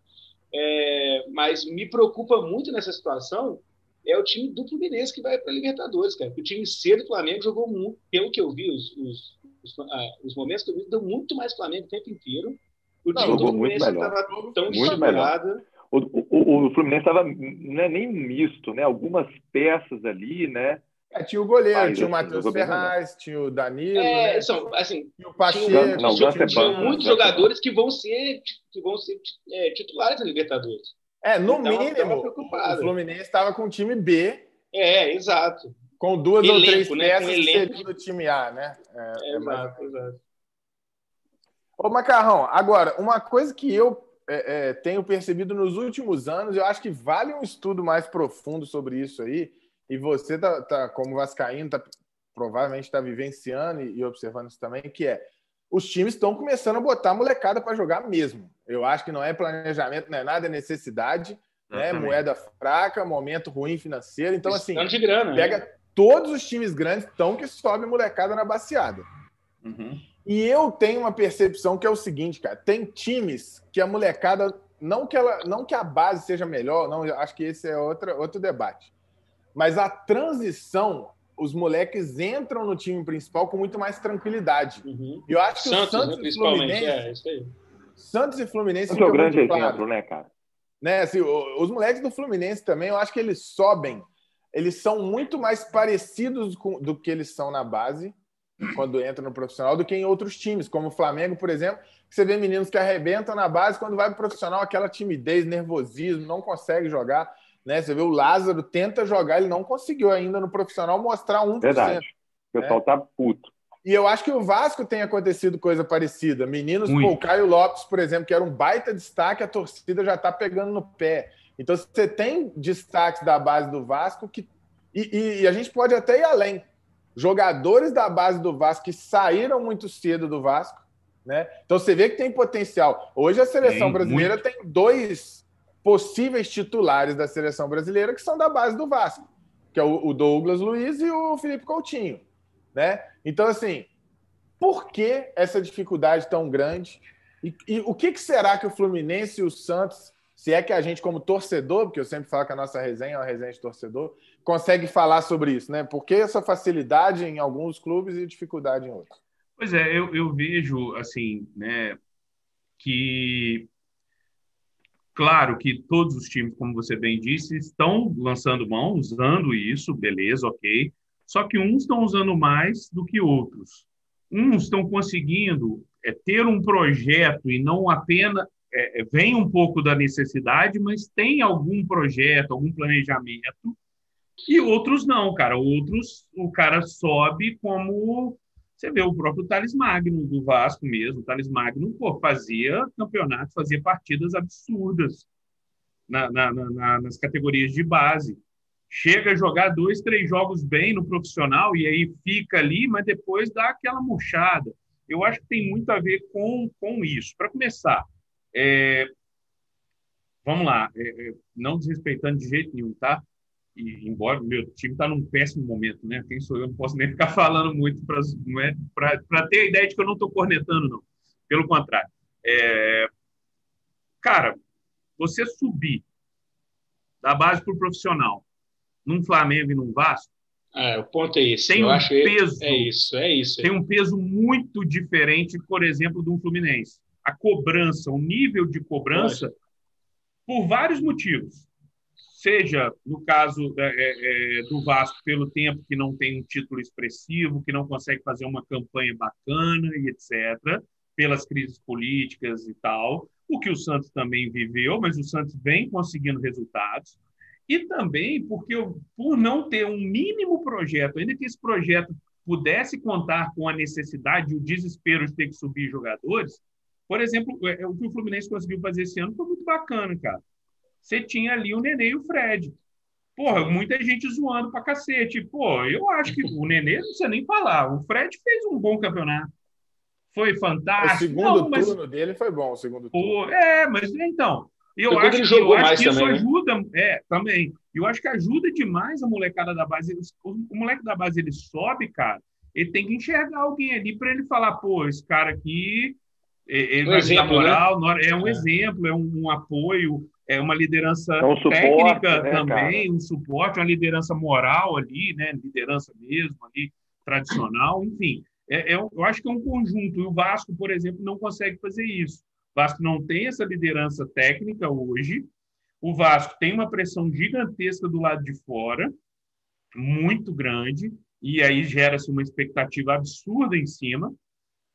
É, mas me preocupa muito nessa situação é o time do Fluminense que vai para a Libertadores, cara. O time C do Flamengo jogou muito, pelo que eu vi, os, os, os, ah, os momentos que eu vi, deu muito mais Flamengo o tempo inteiro. O time do Fluminense estava tão muito melhor. O, o, o Fluminense estava é nem misto, né? Algumas peças ali, né? É, tinha o goleiro, tinha o Matheus Ferraz, tinha o Danilo, é, né? são, assim, tinha o Pacheco. Tinha, não, tinha, tinha, tinha muitos jogadores que vão ser, que vão ser é, titulares da Libertadores. É, no então, mínimo, o Fluminense estava com o time B. É, exato. Com duas elenco, ou três né? peças que seriam do time A, né? É, é exato, exato. Ô, Macarrão, agora, uma coisa que eu é, é, tenho percebido nos últimos anos, eu acho que vale um estudo mais profundo sobre isso aí, e você, tá, tá como vascaíno, tá, provavelmente está vivenciando e, e observando isso também, que é os times estão começando a botar a molecada para jogar mesmo. Eu acho que não é planejamento, não é nada, é necessidade, né? Moeda fraca, momento ruim financeiro. Então, assim, de grana, né? pega né? todos os times grandes estão que sobe molecada na baseada. Uhum. E eu tenho uma percepção que é o seguinte, cara: tem times que a molecada. Não que, ela, não que a base seja melhor, não, acho que esse é outra, outro debate. Mas a transição os moleques entram no time principal com muito mais tranquilidade. Uhum. Eu acho que Santos, o Santos né, e Fluminense. É, isso aí. Santos e Fluminense. Esse é o grande exemplo, claro. né, cara? Né, assim, os moleques do Fluminense também, eu acho que eles sobem. Eles são muito mais parecidos com, do que eles são na base, quando entram no profissional, do que em outros times, como o Flamengo, por exemplo, que você vê meninos que arrebentam na base, quando vai para o profissional, aquela timidez, nervosismo, não consegue jogar. Né? Você vê o Lázaro tenta jogar, ele não conseguiu ainda no profissional mostrar 1%. Verdade. O pessoal né? tá puto. E eu acho que o Vasco tem acontecido coisa parecida. Meninos, pô, o Caio Lopes, por exemplo, que era um baita destaque, a torcida já tá pegando no pé. Então você tem destaques da base do Vasco que e, e, a gente pode até ir além. Jogadores da base do Vasco que saíram muito cedo do Vasco, né? Então você vê que tem potencial. Hoje a seleção tem, brasileira muito. tem dois possíveis titulares da seleção brasileira que são da base do Vasco, que é o Douglas Luiz e o Felipe Coutinho, né? Então assim, por que essa dificuldade tão grande? E, e o que, que será que o Fluminense e o Santos, se é que a gente como torcedor, porque eu sempre falo que a nossa resenha é uma resenha de torcedor, consegue falar sobre isso, né? Por que essa facilidade em alguns clubes e dificuldade em outros? Pois é, eu, eu vejo assim, né, que claro que todos os times, como você bem disse, estão lançando mão, usando isso, beleza, ok. Só que uns estão usando mais do que outros. Uns estão conseguindo é, ter um projeto e não apenas é, é, vem um pouco da necessidade, mas tem algum projeto, algum planejamento e outros não, cara. Outros, o cara sobe como. Você vê o próprio Thales Magno do Vasco mesmo. O Thales Magno pô, fazia campeonato, fazia partidas absurdas na, na, na, nas categorias de base. Chega a jogar dois, três jogos bem no profissional e aí fica ali, mas depois dá aquela murchada. Eu acho que tem muito a ver com, com isso. Para começar, é, vamos lá, é, é não desrespeitando de jeito nenhum, tá? E embora o meu time está num péssimo momento, né? Quem sou eu? Não posso nem ficar falando muito para é, ter a ideia de que eu não estou cornetando, não. Pelo contrário. É, cara, você subir da base para o profissional num Flamengo e num Vasco. É, o ponto é esse. Tem eu um peso. É isso, é isso. Tem um peso muito diferente, por exemplo, do Fluminense. A cobrança, o nível de cobrança, Pode. por vários motivos seja no caso é, é, é, do Vasco pelo tempo que não tem um título expressivo, que não consegue fazer uma campanha bacana e etc, pelas crises políticas e tal, o que o Santos também viveu, mas o Santos vem conseguindo resultados, e também porque por não ter um mínimo projeto, ainda que esse projeto pudesse contar com a necessidade e o desespero de ter que subir jogadores, por exemplo, é, o que o Fluminense conseguiu fazer esse ano foi muito bacana, cara você tinha ali o Nenê e o Fred. Porra, muita gente zoando pra cacete. Pô, eu acho que o Nenê não precisa nem falar. O Fred fez um bom campeonato. Foi fantástico. O segundo não, mas... turno dele foi bom, o segundo turno. é, mas então, eu acho, que, eu acho que isso também, né? ajuda, né? é, também. Eu acho que ajuda demais a molecada da base. O moleque da base ele sobe, cara. Ele tem que enxergar alguém ali para ele falar, pô, esse cara aqui, ele um exemplo, moral, né? é um é. exemplo, é um, um apoio é uma liderança é suporte, técnica né, também, cara? um suporte, uma liderança moral ali, né? Liderança mesmo ali, tradicional, enfim. É, é, eu acho que é um conjunto. E o Vasco, por exemplo, não consegue fazer isso. O Vasco não tem essa liderança técnica hoje. O Vasco tem uma pressão gigantesca do lado de fora, muito grande, e aí gera-se uma expectativa absurda em cima.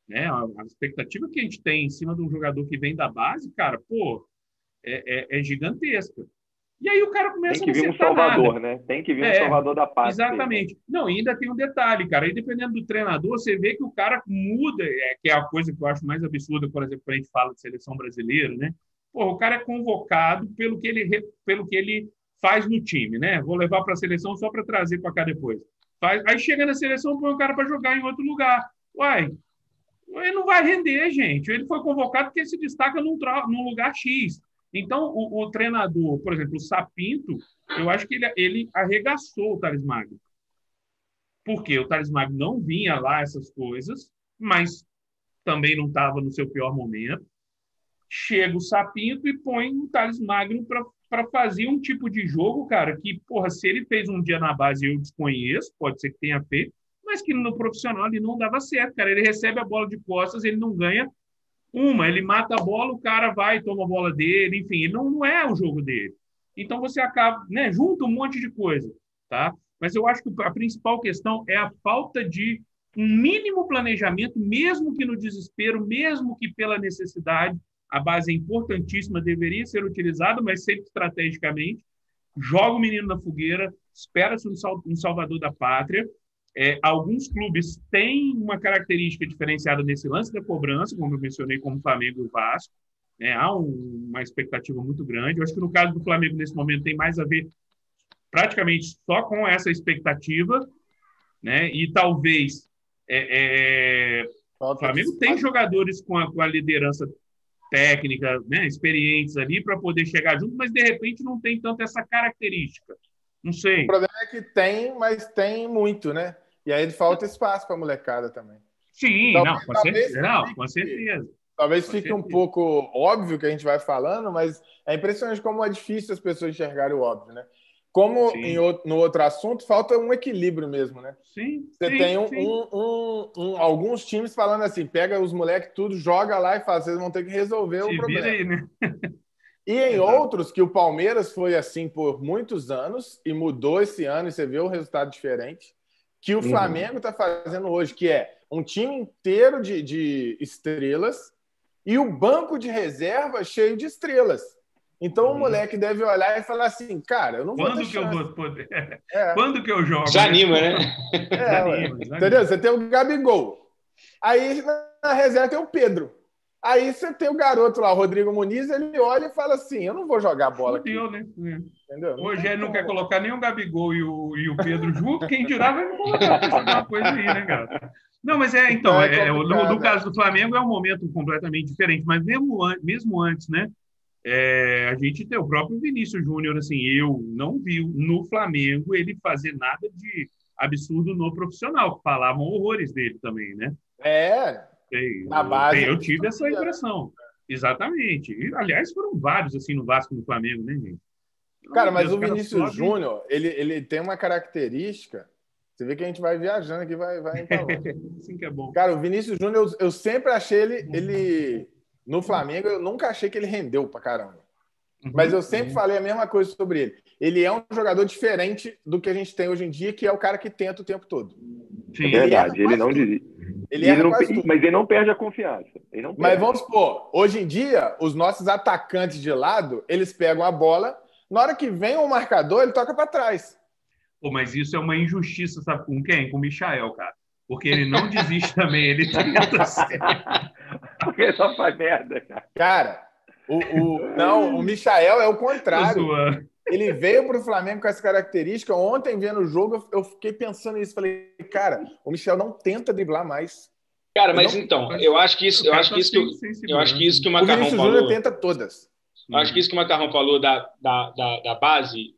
Né? A, a expectativa que a gente tem em cima de um jogador que vem da base, cara, pô, é, é, é gigantesca. E aí o cara começa Tem que vir um salvador, nada. né? Tem que vir um é, salvador da paz. Exatamente. Dele. Não, ainda tem um detalhe, cara. Aí dependendo do treinador, você vê que o cara muda, é, que é a coisa que eu acho mais absurda, por exemplo, quando a gente fala de seleção brasileira, né? Pô, o cara é convocado pelo que ele, pelo que ele faz no time, né? Vou levar para a seleção só para trazer para cá depois. Faz, aí chega na seleção, põe o cara para jogar em outro lugar. Uai, ele não vai render, gente. Ele foi convocado porque se destaca num, num lugar X. Então, o, o, treinador, por exemplo, o Sapinto, eu acho que ele, ele arregaçou o Thales Magno. Porque o Thales Magno não vinha lá essas coisas, mas também não estava no seu pior momento. Chega o Sapinto e põe o Thales Magno para fazer um tipo de jogo, cara, que, porra, se ele fez um dia na base eu desconheço, pode ser que tenha feito, mas que no profissional ele não dava certo, cara. Ele recebe a bola de costas, ele não ganha uma, ele mata a bola, o cara vai toma a bola dele, enfim, não, não é o jogo dele. Então você acaba, né, junta um monte de coisa, tá? Mas eu acho que a principal questão é a falta de um mínimo planejamento, mesmo que no desespero, mesmo que pela necessidade, a base é importantíssima, deveria ser utilizada, mas sempre estrategicamente. Joga o menino na fogueira, espera-se um salvador da pátria, é, alguns clubes têm uma característica diferenciada nesse lance da cobrança, como eu mencionei, como o Flamengo e o Vasco. Né? Há um, uma expectativa muito grande. Eu acho que no caso do Flamengo, nesse momento, tem mais a ver praticamente só com essa expectativa, né? E talvez é, é, o Flamengo tem jogadores com a, com a liderança técnica, né, experientes ali para poder chegar junto, mas de repente não tem tanto essa característica. Não sei. O problema é que tem, mas tem muito, né? E aí falta espaço para a molecada também. Sim, talvez, não, com certeza. Não, com certeza. Talvez com fique certeza. um pouco óbvio que a gente vai falando, mas é impressionante como é difícil as pessoas enxergarem o óbvio, né? Como em, no outro assunto, falta um equilíbrio mesmo, né? Sim. Você sim, tem um, um, um, alguns times falando assim: pega os moleques tudo, joga lá e faz, vocês vão ter que resolver Se o problema. Aí, né? E em Exato. outros, que o Palmeiras foi assim por muitos anos e mudou esse ano, e você vê o um resultado diferente, que o uhum. Flamengo está fazendo hoje, que é um time inteiro de, de estrelas e o banco de reserva cheio de estrelas. Então o uhum. moleque deve olhar e falar assim, cara, eu não vou Quando que eu vou poder? É. Quando que eu jogo? Já anima, né? É, entendeu? Você tem o Gabigol. Aí na reserva tem o Pedro. Aí você tem o garoto lá, o Rodrigo Muniz, ele olha e fala assim: Eu não vou jogar bola. Fudeu, aqui. né? É. Entendeu? Hoje ele não quer colocar nem o Gabigol e o, e o Pedro junto, quem dirá vai colocar alguma coisa aí, né, cara? Não, mas é, então, então é, é no, no, né? caso do Flamengo é um momento completamente diferente, mas mesmo, mesmo antes, né? É, a gente tem o próprio Vinícius Júnior, assim, eu não vi no Flamengo ele fazer nada de absurdo no profissional, falavam horrores dele também, né? É, Sei, Na base. Eu, eu tive essa impressão. Exatamente. E, aliás, foram vários assim no Vasco no Flamengo, né, gente? Cara, mas o Vinícius Júnior, ele, ele tem uma característica. Você vê que a gente vai viajando aqui, vai, vai Assim que é bom. Cara, o Vinícius Júnior, eu, eu, sempre achei ele, ele. No Flamengo, eu nunca achei que ele rendeu pra caramba. Uhum, mas eu sempre uhum. falei a mesma coisa sobre ele. Ele é um jogador diferente do que a gente tem hoje em dia, que é o cara que tenta o tempo todo. Sim. É verdade, ele não desiste. Ele, ele não, mas ele não perde a confiança. Perde. Mas vamos supor, hoje em dia, os nossos atacantes de lado, eles pegam a bola, na hora que vem o marcador, ele toca para trás. Pô, mas isso é uma injustiça, sabe com quem? Com o Michael, cara. Porque ele não desiste também, ele tenta ser. Porque ele só faz merda, cara. Cara, o, o, não, o Michael é o contrário. Ele veio para o Flamengo com essa característica. Ontem, vendo o jogo, eu fiquei pensando nisso. Falei, cara, o Michel não tenta driblar mais. Cara, mas não... então, eu acho que isso, eu acho que isso, que, eu acho que isso que o Macarrão o falou. tenta todas. Eu acho que isso que o Macarrão falou da, da, da, da base,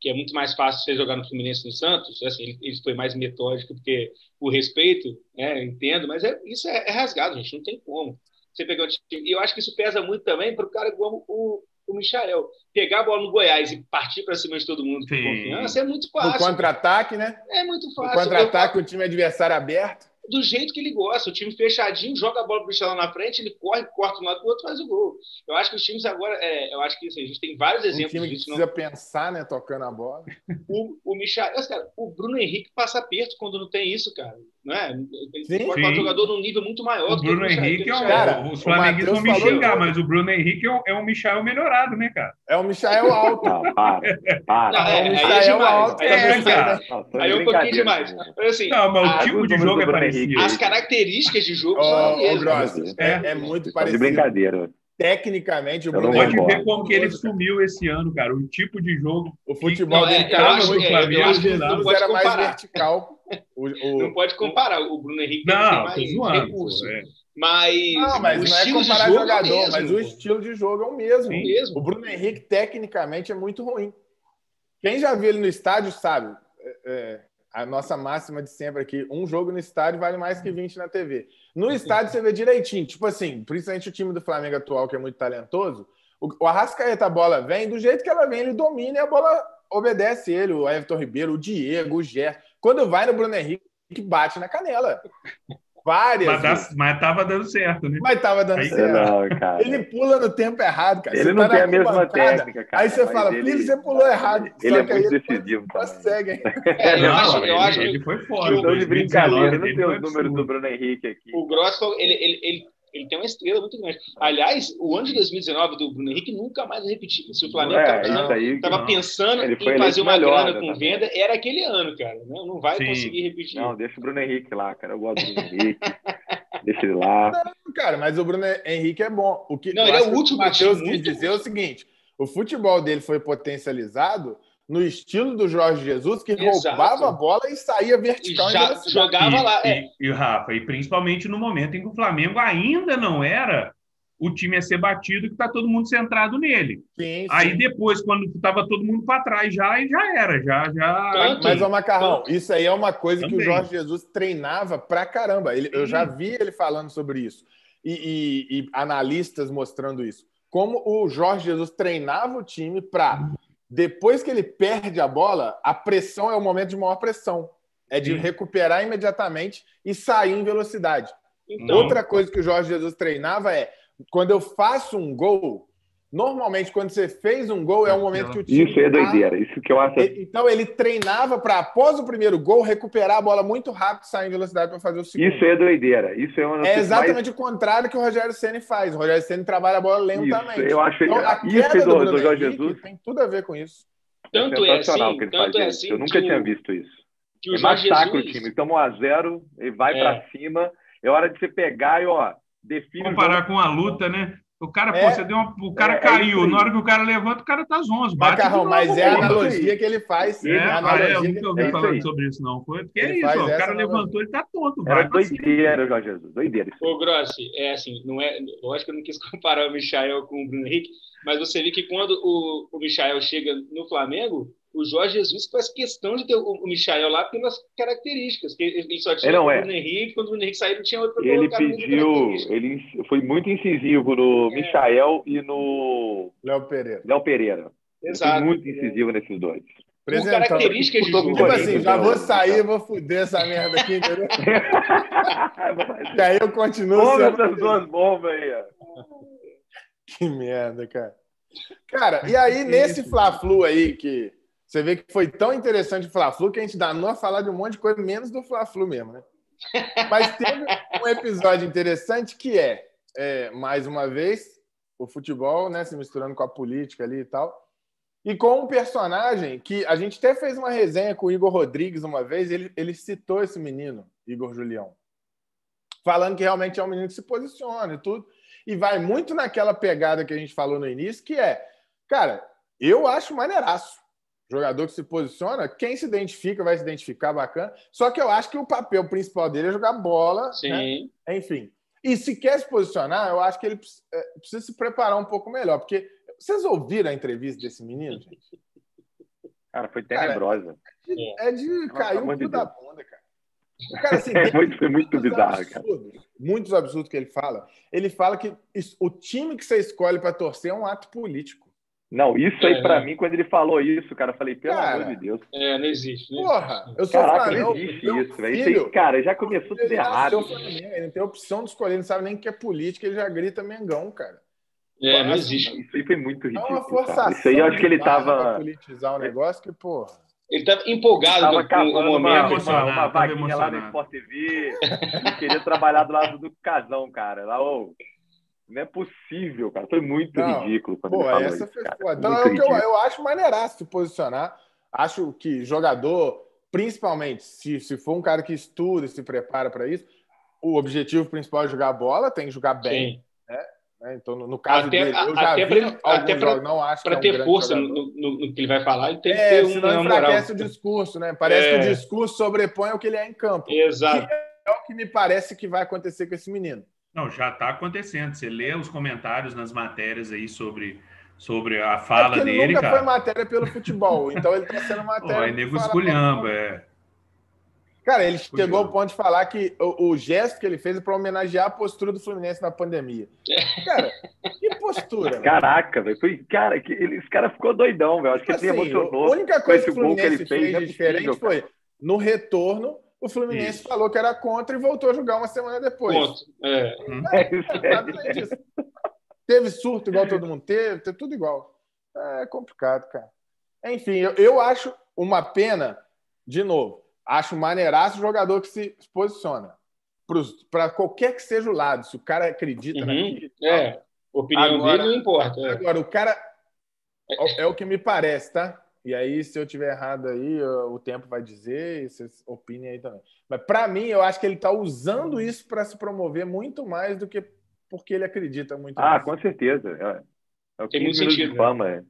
que é muito mais fácil você jogar no Fluminense no Santos, assim, ele, ele foi mais metódico porque o respeito, né, entendo, mas é, isso é, é rasgado, gente, não tem como. Você pegar um time, e eu acho que isso pesa muito também para o cara igual o, o Michael. Pegar a bola no Goiás e partir para cima de todo mundo com confiança é muito fácil. O contra-ataque, né? É muito fácil. O contra-ataque, o time adversário aberto. Do jeito que ele gosta, o time fechadinho, joga a bola para o Michel na frente, ele corre, corta um lado para o outro, faz o gol. Eu acho que os times agora, é, eu acho que assim, a gente tem vários exemplos um time disso. precisa não... pensar, né, tocando a bola. O, o Michel, cara, o Bruno Henrique passa aperto quando não tem isso, cara. Não é? Sim, pode sim. um jogador num nível muito maior. O Bruno Henrique é um. Cara, os flamenguistas vão me xingar, mas o Bruno Henrique é um, é um Michel melhorado, né, cara? É um Michel alto. Não, para, para. Não, é, é, um Michel alto. É, cara. Aí é um pouquinho demais. Assim, não, mas o tipo de jogo é parecido. As características de jogo são as mesmas. É, é muito parecido. De brincadeira tecnicamente o Bruno pode ver como que ele sumiu esse ano, cara. O tipo de jogo. O futebol dele estava é, muito Flamengo, era mais vertical. O, o, não pode comparar o Bruno Henrique não, tem mais zoando, recurso. É. Mas, não, mas não é comparar jogador, é mesmo, mas o estilo de jogo é o mesmo. mesmo. O Bruno Henrique, tecnicamente, é muito ruim. Quem já viu ele no estádio sabe. É, é a nossa máxima de sempre aqui: um jogo no estádio vale mais que 20 na TV. No estádio você vê direitinho, tipo assim, principalmente o time do Flamengo atual, que é muito talentoso. O Arrascaeta, a bola vem, do jeito que ela vem, ele domina e a bola obedece ele, o Everton Ribeiro, o Diego, o Ger. Quando vai no Bruno Henrique, bate na canela. Várias. Mas, dá, mas tava dando certo, né? Mas tava dando aí, certo. Não, ele pula no tempo errado, cara. Ele você não tá tem a mesma técnica, cara. Aí você fala, ele, filho, você pulou errado. Ele é muito decisivo. Consegue. É, eu, acho, eu acho ele, ele foi fora. Eu tô de brincadeira, não tem os números do Bruno Henrique aqui. O Gross, ele, ele, ele ele tem uma estrela muito grande. Aliás, o ano de 2019 do Bruno Henrique nunca mais repetiu. Se o Flamengo estava é, pensando em fazer uma grana com venda, era aquele ano, cara. Não, não vai Sim. conseguir repetir. Não, deixa o Bruno Henrique lá, cara. Eu gosto do Bruno Henrique. deixa ele lá. Cara, mas o Bruno Henrique é bom. O que, não, ele é o último. O Matheus quis dizer é o seguinte: o futebol dele foi potencializado no estilo do Jorge Jesus, que Exato. roubava a bola e saía vertical. E já jogava e, lá. É. E, e, Rafa, e principalmente no momento em que o Flamengo ainda não era o time a ser batido, que está todo mundo centrado nele. Sim, sim. Aí depois, quando estava todo mundo para trás já, e já era, já, já. Tanto, Mas, ô Macarrão, tanto. isso aí é uma coisa Também. que o Jorge Jesus treinava pra caramba. Ele, eu já vi ele falando sobre isso. E, e, e, analistas mostrando isso. Como o Jorge Jesus treinava o time para, depois que ele perde a bola, a pressão é o momento de maior pressão. É de sim. recuperar imediatamente e sair em velocidade. Então, Outra coisa que o Jorge Jesus treinava é quando eu faço um gol, normalmente quando você fez um gol é um momento que o time. Isso é doideira, isso que eu acho. Então ele treinava para, após o primeiro gol, recuperar a bola muito rápido, sair em velocidade para fazer o segundo. Isso é doideira. Isso é, uma é exatamente mais... o contrário que o Rogério Ceni faz. O Rogério Ceni trabalha a bola lentamente. Isso, eu acho então, a isso do, do, do Jorge Jesus tem tudo a ver com isso. Tanto é, assim, tanto é assim. Eu nunca tinha visto isso. Que o é massacre Jesus... o time. Toma um a zero, ele vai é. para cima. É hora de você pegar e, ó, define. Comparar com a luta, né? O cara, é, pô, você deu uma, o cara é, é caiu. É na hora que o cara levanta, o cara tá zonzo. Macarrão, mas é a analogia que ele faz. É, é, ah, é eu nunca ouvi é falando sobre isso, não. Foi, porque é isso, ó, o cara levantou, ele tá tonto. Era doideira, Jorge Jesus, doideira. Ô, Grossi, é assim, não é, lógico que eu não quis comparar o Michael com o Bruno Henrique, mas você vê que quando o, o Michael chega no Flamengo, o Jorge Jesus faz questão de ter o, Michael lá pelas características. Que ele só tinha não, é. o Bruno Henrique, quando o Bruno Henrique saiu, não tinha outro Ele pediu, ele foi muito incisivo no é. Michael e no Léo Pereira. Léo Pereira. Exato. Foi muito incisivo nesses dois. Por características de jogo. Tipo assim, já vou sair, vou fuder essa merda aqui, entendeu? e aí eu continuo Bomba sendo... essas duas bombas aí, ó. Que merda, cara. Cara, e aí nesse Fla-Flu aí que você vê que foi tão interessante o Fla-Flu que a gente danou a falar de um monte de coisa, menos do Fla-Flu mesmo, né? Mas teve um episódio interessante que é, é, mais uma vez, o futebol, né, se misturando com a política ali e tal. E com um personagem que a gente até fez uma resenha com o Igor Rodrigues uma vez, ele, ele citou esse menino, Igor Julião, falando que realmente é um menino que se posiciona e tudo. E vai muito naquela pegada que a gente falou no início, que é, cara, eu acho maneiraço jogador que se posiciona, quem se identifica vai se identificar bacana. Só que eu acho que o papel principal dele é jogar bola. Né? Sim. Né? Enfim. E se quer se posicionar, eu acho que ele é, precisa se preparar um pouco melhor. Porque vocês ouviram a entrevista desse menino, gente? Cara, foi tenebrosa. Cara, é de, é de cair um cu da bunda, cara. cara assim, é muito, foi muito bizarro, absurdos, cara. Muitos absurdos que ele fala. Ele fala que o time que você escolhe para torcer é um ato político. Não, isso aí é, para mim, quando ele falou isso, cara, eu falei, pelo cara, amor de Deus. É, não existe. Não Porra, eu sou Caraca, Flamengo, não existe isso, velho. Isso aí, cara, já começou tudo errado. Ele não tem opção de escolher, ele não sabe nem o que é política, ele já grita Mengão, cara. É, não existe. Isso aí foi muito ridículo. É uma forçação. Isso aí eu acho que ele tava. politizar o negócio que, porra. Ele estava empolgado tava com o momento. Uma, uma, uma vaguinha lá no Sport TV. ele queria trabalhar do lado do casão, cara. Lá, ô. Oh, não é possível, cara. Foi muito não, ridículo. Quando pô, essa isso, foi. Então, é o que eu, eu acho maneiraço se posicionar. Acho que jogador, principalmente, se, se for um cara que estuda e se prepara para isso, o objetivo principal é jogar bola, tem que jogar bem. Né? né? Então, no, no caso até, dele, eu já vi pra, até pra, jogos, não acho Para é ter força no, no, no, que ele vai falar, ele tem é, que ter senão uma enfraquece moral. o discurso, né? Parece é. que o discurso sobrepõe o que ele é em campo. Exato. Que é o que me parece que vai acontecer com esse menino. Não, já está acontecendo. Você lê os comentários nas matérias aí sobre, sobre a fala é dele, nunca cara. foi matéria pelo futebol, então ele está sendo matéria. Oh, é nego esculhamba, é. Cara, ele chegou ao ponto de falar que o, o, gesto que ele fez é para homenagear a postura do Fluminense na pandemia. Cara, que postura? Caraca, velho. Foi, cara, que ele, esse cara ficou doidão, velho. Acho que assim, ele se emocionou. A única coisa que o Fluminense que ele fez, fez é diferente foi no retorno o Fluminense Isso. falou que era contra e voltou a jogar uma semana depois. Ponto. É. é, Teve surto igual todo mundo teve, teve tudo igual. É complicado, cara. Enfim, eu, eu acho uma pena, de novo, acho maneiraço o jogador que se posiciona. Para qualquer que seja o lado, se o cara acredita uhum. naquilo. É, opinião agora, dele não importa. É. Agora, o cara. É, é o que me parece, tá? E aí, se eu tiver errado aí, o tempo vai dizer, vocês opinem aí também. Mas para mim, eu acho que ele está usando isso para se promover muito mais do que porque ele acredita muito Ah, nisso. com certeza. É, é o que Tem muito sentido. De fama, é.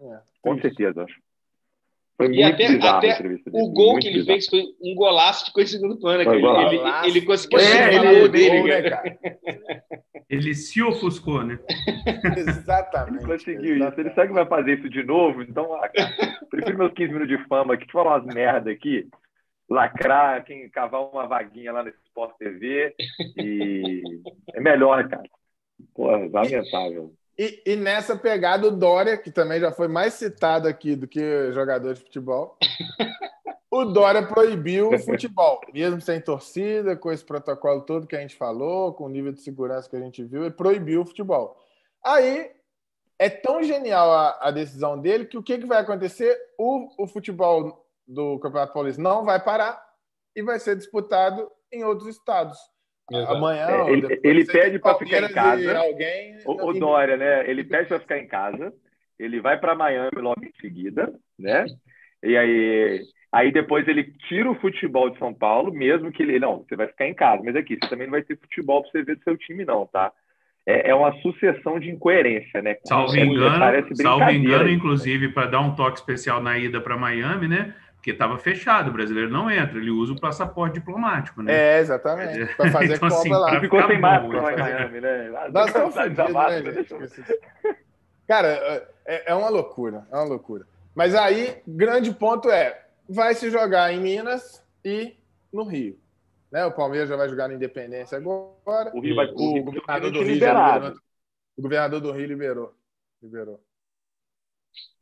É, com certeza, acho. Foi e até, até o gol que ele bizarro. fez foi um golaço de coisa segundo plano. Ele, ele, ele, conseguiu é, ele, o dele, né, Ele se ofuscou, né? Exatamente. Ele conseguiu exatamente. isso. Ele sabe que vai fazer isso de novo, então, ah, cara, prefiro meus 15 minutos de fama aqui, te falar umas merda aqui, lacrar, quem cavar uma vaguinha lá no Sport TV e é melhor, cara. Porra, lamentável. E, e, nessa pegada, o Dória, que também já foi mais citado aqui do que jogador de futebol, o Dória proibiu o futebol, mesmo sem torcida, com esse protocolo todo que a gente falou, com o nível de segurança que a gente viu, ele proibiu o futebol. Aí é tão genial a, a decisão dele que o que, que vai acontecer? O, o futebol do Campeonato Paulista não vai parar e vai ser disputado em outros estados. Exato. Amanhã. É, ele, ele pede para ficar em casa. Alguém... O, o Dória, né? Ele pede para ficar em casa. Ele vai para Miami logo em seguida, né? E aí, aí depois ele tira o futebol de São Paulo, mesmo que ele. Não, você vai ficar em casa, mas aqui, você também não vai ter futebol para você ver do seu time, não, tá? É, é uma sucessão de incoerência, né? Salvo é, engano, salvo engano, inclusive, para dar um toque especial na ida para Miami, né? Porque estava fechado, o brasileiro não entra, ele usa o passaporte diplomático, né? É, exatamente. Para fazer então, assim, lá. Ficou sem máscara lá em Miami, né? Nós estamos fodidos, né, Cara, é, é uma loucura, é uma loucura. Mas aí, grande ponto é, vai se jogar em Minas e no Rio. Né? O Palmeiras já vai jogar na Independência agora. O Rio vai o, o governador do Rio liberado. O governador do Rio liberou. Liberou.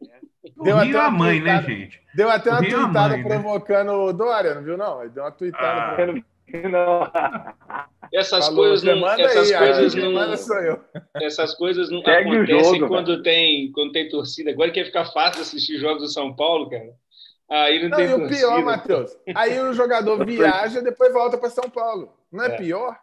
Deu até a mãe, né, gente? Deu até uma tweetada né? provocando né? o Dória, não viu, não? Ele deu uma tweetada. Ah. Não. Essas Falou, coisas não. Essas aí, coisas não. Essas coisas não Segue acontecem jogo, quando, tem, quando tem torcida. Agora que ficar fácil assistir jogos do São Paulo, cara. Aí não, não tem e o pior, Matheus, aí o jogador viaja depois volta para São Paulo. Não é, é. pior?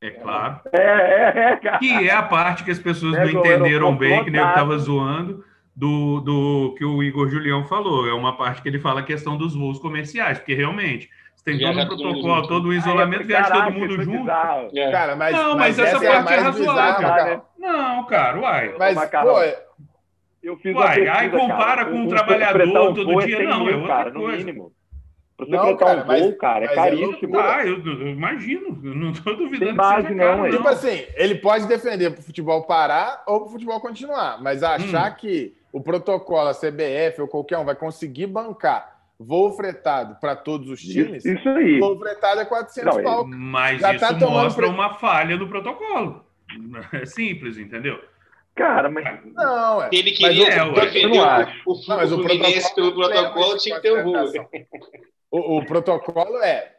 É claro. É, é, é, cara. Que é a parte que as pessoas é, não entenderam bem, que nem eu estava zoando do, do que o Igor Julião falou. É uma parte que ele fala a questão dos voos comerciais, porque realmente você tem todo um protocolo, todo o isolamento, viaja todo mundo junto. É. Cara, mas, não, mas, mas essa, essa parte é, é razoável. Cara. Não, cara, uai. Mas, pô, eu fiz uai, aí compara cara, com um, trabalhador todo dia, não, é outra cara, coisa. No mínimo. Pra você não, cara, um voo, mas, cara, é, é caríssimo. ah, eu, eu, imagino, eu não estou duvidando. Base, não, caro, Tipo assim, ele pode defender para o futebol parar ou para o futebol continuar, mas achar hum. que o protocolo, a CBF ou qualquer um vai conseguir bancar voo fretado para todos os times, isso, aí. voo fretado é 400 não, pau. Mas Já isso tá mostra pre... uma falha do protocolo. É simples, entendeu? Cara, mas. Não, é. Ele queria é, defender o, o, o, não, mas o Fluminense pelo protocolo, tinha que ter o voo. O, o protocolo é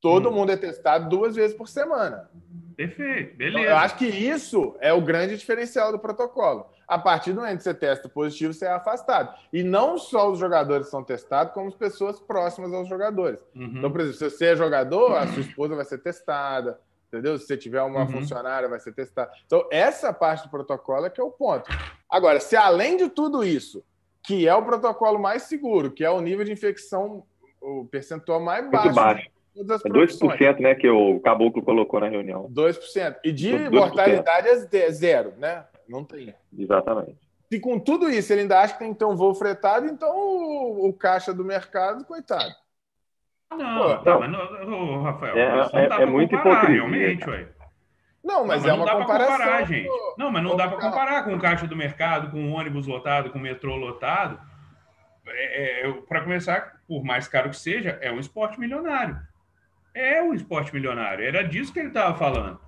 todo hum. mundo é testado duas vezes por semana. Perfeito, beleza. Eu acho que isso é o grande diferencial do protocolo. A partir do momento que você testa positivo, você é afastado. E não só os jogadores são testados, como as pessoas próximas aos jogadores. Uhum. Então, por exemplo, se você é jogador, a sua esposa vai ser testada, entendeu? Se você tiver uma uhum. funcionária, vai ser testada. Então, essa parte do protocolo é que é o ponto. Agora, se além de tudo isso, que é o protocolo mais seguro, que é o nível de infecção, o percentual mais baixo. Muito baixo. É 2%, né, que o Caboclo colocou na reunião. 2%. E de 2%. mortalidade é zero, né? Não tem. Exatamente. Se com tudo isso ele ainda acha que tem que ter um voo fretado, então o, o caixa do mercado, coitado. Não, Pô, não, mas não, Rafael, é, não é, dá é muito comparar, realmente, ué. Não, mas, não, mas é uma não dá comparação. Comparar, gente. Não, mas não dá para comparar com o caixa do mercado, com o ônibus lotado, com o metrô lotado. É, é, para começar, por mais caro que seja, é um esporte milionário. É um esporte milionário. Era disso que ele estava falando.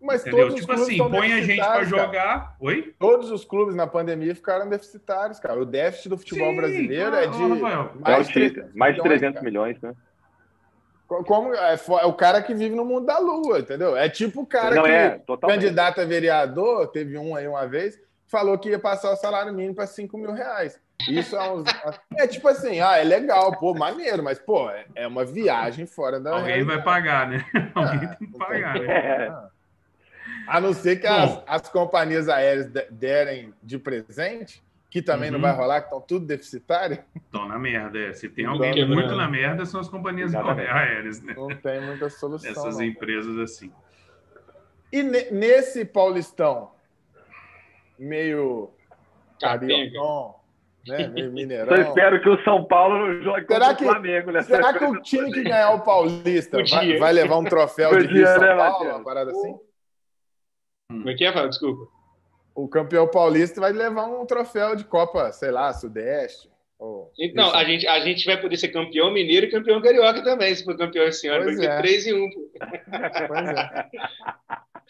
Mas Entendeu? Tipo assim, põe a gente para jogar. Oi? Todos os clubes na pandemia ficaram deficitários, cara. O déficit do futebol Sim, brasileiro é de mais, é mais de 300 milhões, né? Como é, é, o cara que vive no mundo da lua, entendeu? É tipo o cara Não, que é, candidato a vereador, teve um aí uma vez, falou que ia passar o salário mínimo para 5 mil reais. Isso é, uns... é tipo assim, ah, é legal, pô, maneiro, mas, pô, é, é uma viagem fora da. Alguém realidade. vai pagar, né? Alguém tem que pagar. Né? A não ser que as, as, companhias aéreas derem de presente, que também uhum. não vai rolar, que estão tudo deficitárias. Estão na merda, é. Se tem alguém muito na merda, são as companhias Exatamente. aéreas, né? Não tem muita solução. Essas não, empresas assim. E nesse Paulistão, meio carioca, né? meio Mineirão. Eu espero que o São Paulo não jogue será que, o Flamengo. Nessa será que o time que ganhar o Paulista vai, vai, levar um troféu de Rio São né, Paulo, uma parada assim? Como é que é, Fábio? Desculpa. O campeão paulista vai levar um troféu de Copa, sei lá, Sudeste. então, a gente, a gente vai poder ser campeão mineiro e campeão carioca também, se for campeão esse ano. Pois vai é. 3 em 1. Pois é.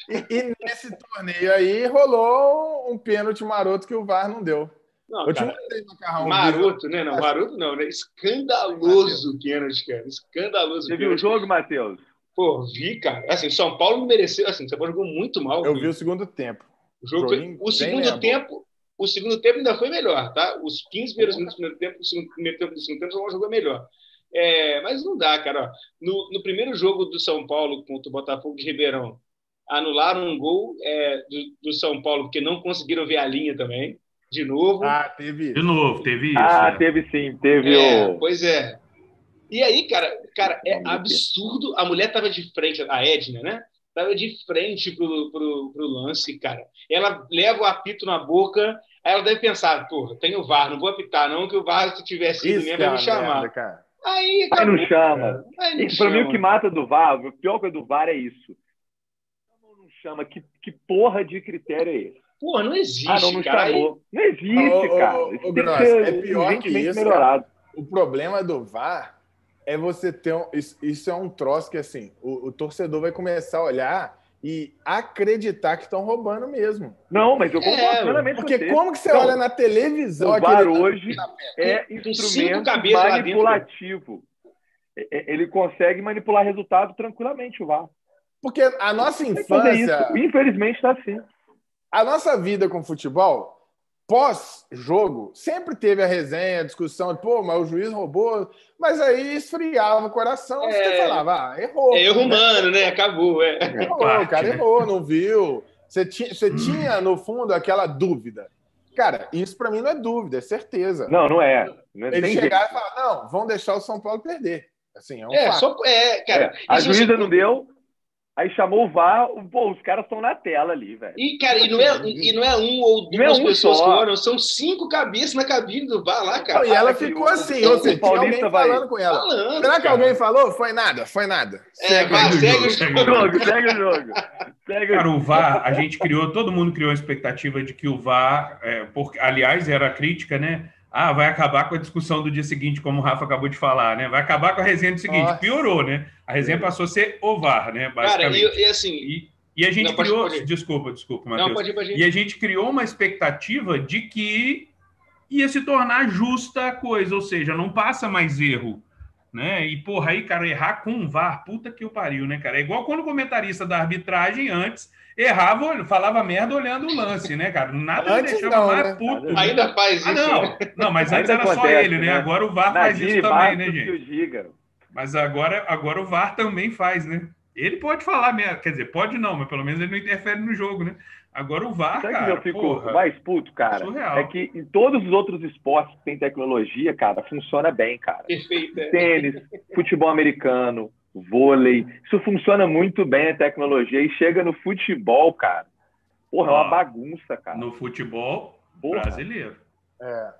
E, e, nesse torneio aí rolou um pênalti maroto que o VAR não deu. Não, cara, te maroto, né? Não, maroto não, né? Escandaloso o pênalti, cara. Escandaloso. Você viu o jogo, Matheus? Pô, vi, cara. Assim, São Paulo não mereceu. Assim, São Paulo jogou muito mal. Eu vi o segundo tempo. O, jogo foi, o segundo tempo. O segundo tempo ainda foi melhor, tá? Os 15 primeiros minutos do primeiro tempo, o segundo, primeiro tempo do segundo tempo, o São Paulo jogou melhor. É, mas não dá, cara. No, no, primeiro jogo do São Paulo contra o Botafogo de Ribeirão, anularam um gol é, do, do, São Paulo, porque não conseguiram ver a linha também. De novo. Ah, teve. De novo, teve isso. Ah, é. teve sim. Teve é, o. Pois é. E aí, cara, cara, é absurdo. A mulher tava de frente, a Edna, né? Tava de frente pro, pro, pro lance, cara. Ela leva o apito na boca, aí ela deve pensar, porra, tem o VAR, não vou apitar, não, que o VAR, se tivesse ido mesmo, vai me chamar. Merda, cara. Aí, cara, não chama. Aí não pra mim, o que mata do VAR, o pior coisa do VAR é isso. Não chama. Que, que porra de critério é esse? Porra, não existe, ah, não, não cara. Chamou. Não existe, cara. Ô, ô, Gross, é pior que isso, melhorado. O problema do VAR é você ter um, isso, isso, é um troço que assim o, o, torcedor vai começar a olhar e acreditar que estão roubando mesmo. Não, mas eu concordo é, plenamente Porque como que você olha na televisão... O VAR hoje é instrumento manipulativo. É, é, ele consegue manipular resultado tranquilamente, o VAR. Porque a nossa infância... Infelizmente está assim. A nossa vida com futebol pós-jogo, sempre teve a resenha, a discussão, de, pô, mas o juiz roubou, mas aí esfriava o coração, é, você falava, ah, errou. É erro humano, né? Acabou, é. Errou, o cara errou, não viu. Você tinha, você tinha, no fundo, aquela dúvida. Cara, isso para mim não é dúvida, é certeza. Não, não é. Não é Eles chegaram e falaram, não, vão deixar o São Paulo perder. Assim, é um é, fato. Só, é, cara. É, a juíza não deu, Aí chamou o VAR, pô, os caras estão na tela ali, velho. E, cara, e não, é, e não é um ou duas é um pessoas que olham, são cinco cabeças na cabine do VAR lá, cara. e ela ficou assim, ou seja, tinha alguém vai... falando com ela. Falando, Será que cara. alguém falou? Foi nada, foi nada. É, segue, vai, segue, o jogo, jogo, segue o jogo. Segue cara, o VAR, a gente criou, todo mundo criou a expectativa de que o VAR, é, porque, aliás, era a crítica, né? Ah, vai acabar com a discussão do dia seguinte, como o Rafa acabou de falar, né? Vai acabar com a resenha do seguinte. Nossa. Piorou, né? A resenha passou a ser ovar, né? Basicamente. Cara, e, e assim. E, e, a gente não, criou. Pode, pode desculpa, desculpa, Matheus. Não, pode ir, pode. E a gente criou uma expectativa de que ia se tornar justa a coisa, ou seja, não passa mais erro. Né? E, porra, aí, cara, errar com um VAR, puta que o pariu, né, cara? É igual quando o comentarista da arbitragem antes errava, falava merda olhando o lance, né, cara? Nada Antes deixava não, mais né? puto. Né? Ainda faz ah, isso. Ah, não. Né? não, mas antes era acontece, só ele, né? né? Agora o VAR faz isso também, né, gente? Mas agora, agora o VAR também faz, né? Ele pode falar merda, quer dizer, pode não, mas pelo menos ele não interfere no jogo, né? Agora o VAR, Sabe cara, que eu fico porra, mais puto, cara? Surreal. É que em todos os outros esportes que tem tecnologia, cara, funciona bem, cara. Perfeito. É. Tênis, futebol americano, vôlei. Isso funciona muito bem a tecnologia. E chega no futebol, cara. Porra, Ó, é uma bagunça, cara. No futebol Porra. brasileiro. É.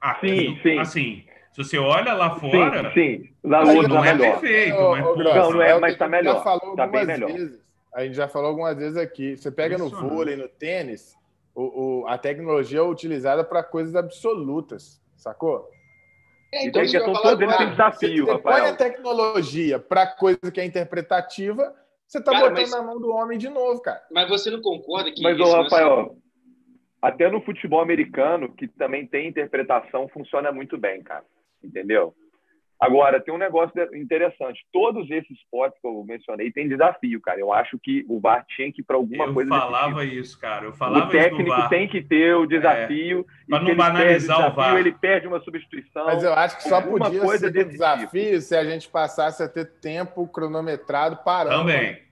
Ah, sim, sim. Assim, se você olha lá fora. Sim, sim. Lá não é melhor. perfeito. mas, não, não é, mas tá melhor. Tá bem melhor. Vezes, a gente já falou algumas vezes aqui. Você pega Isso, no vôlei, no tênis, o, o, a tecnologia é utilizada para coisas absolutas, sacou? É, então, então questão toda ele tem desafio, você, você põe a tecnologia para coisa que é interpretativa, você está botando mas... na mão do homem de novo, cara. Mas você não concorda que. Mas, ô, Rafael, até no futebol americano, que também tem interpretação, funciona muito bem, cara. Entendeu? Agora, tem um negócio interessante. Todos esses esportes que eu mencionei têm desafio, cara. Eu acho que o VAR tinha que ir para alguma eu coisa. Eu falava tipo. isso, cara. Eu falava o técnico tem que ter o desafio. É, para não banalizar o, desafio, o VAR. Ele perde uma substituição. Mas eu acho que só podia ser desafio tipo. se a gente passasse a ter tempo cronometrado parando. Também.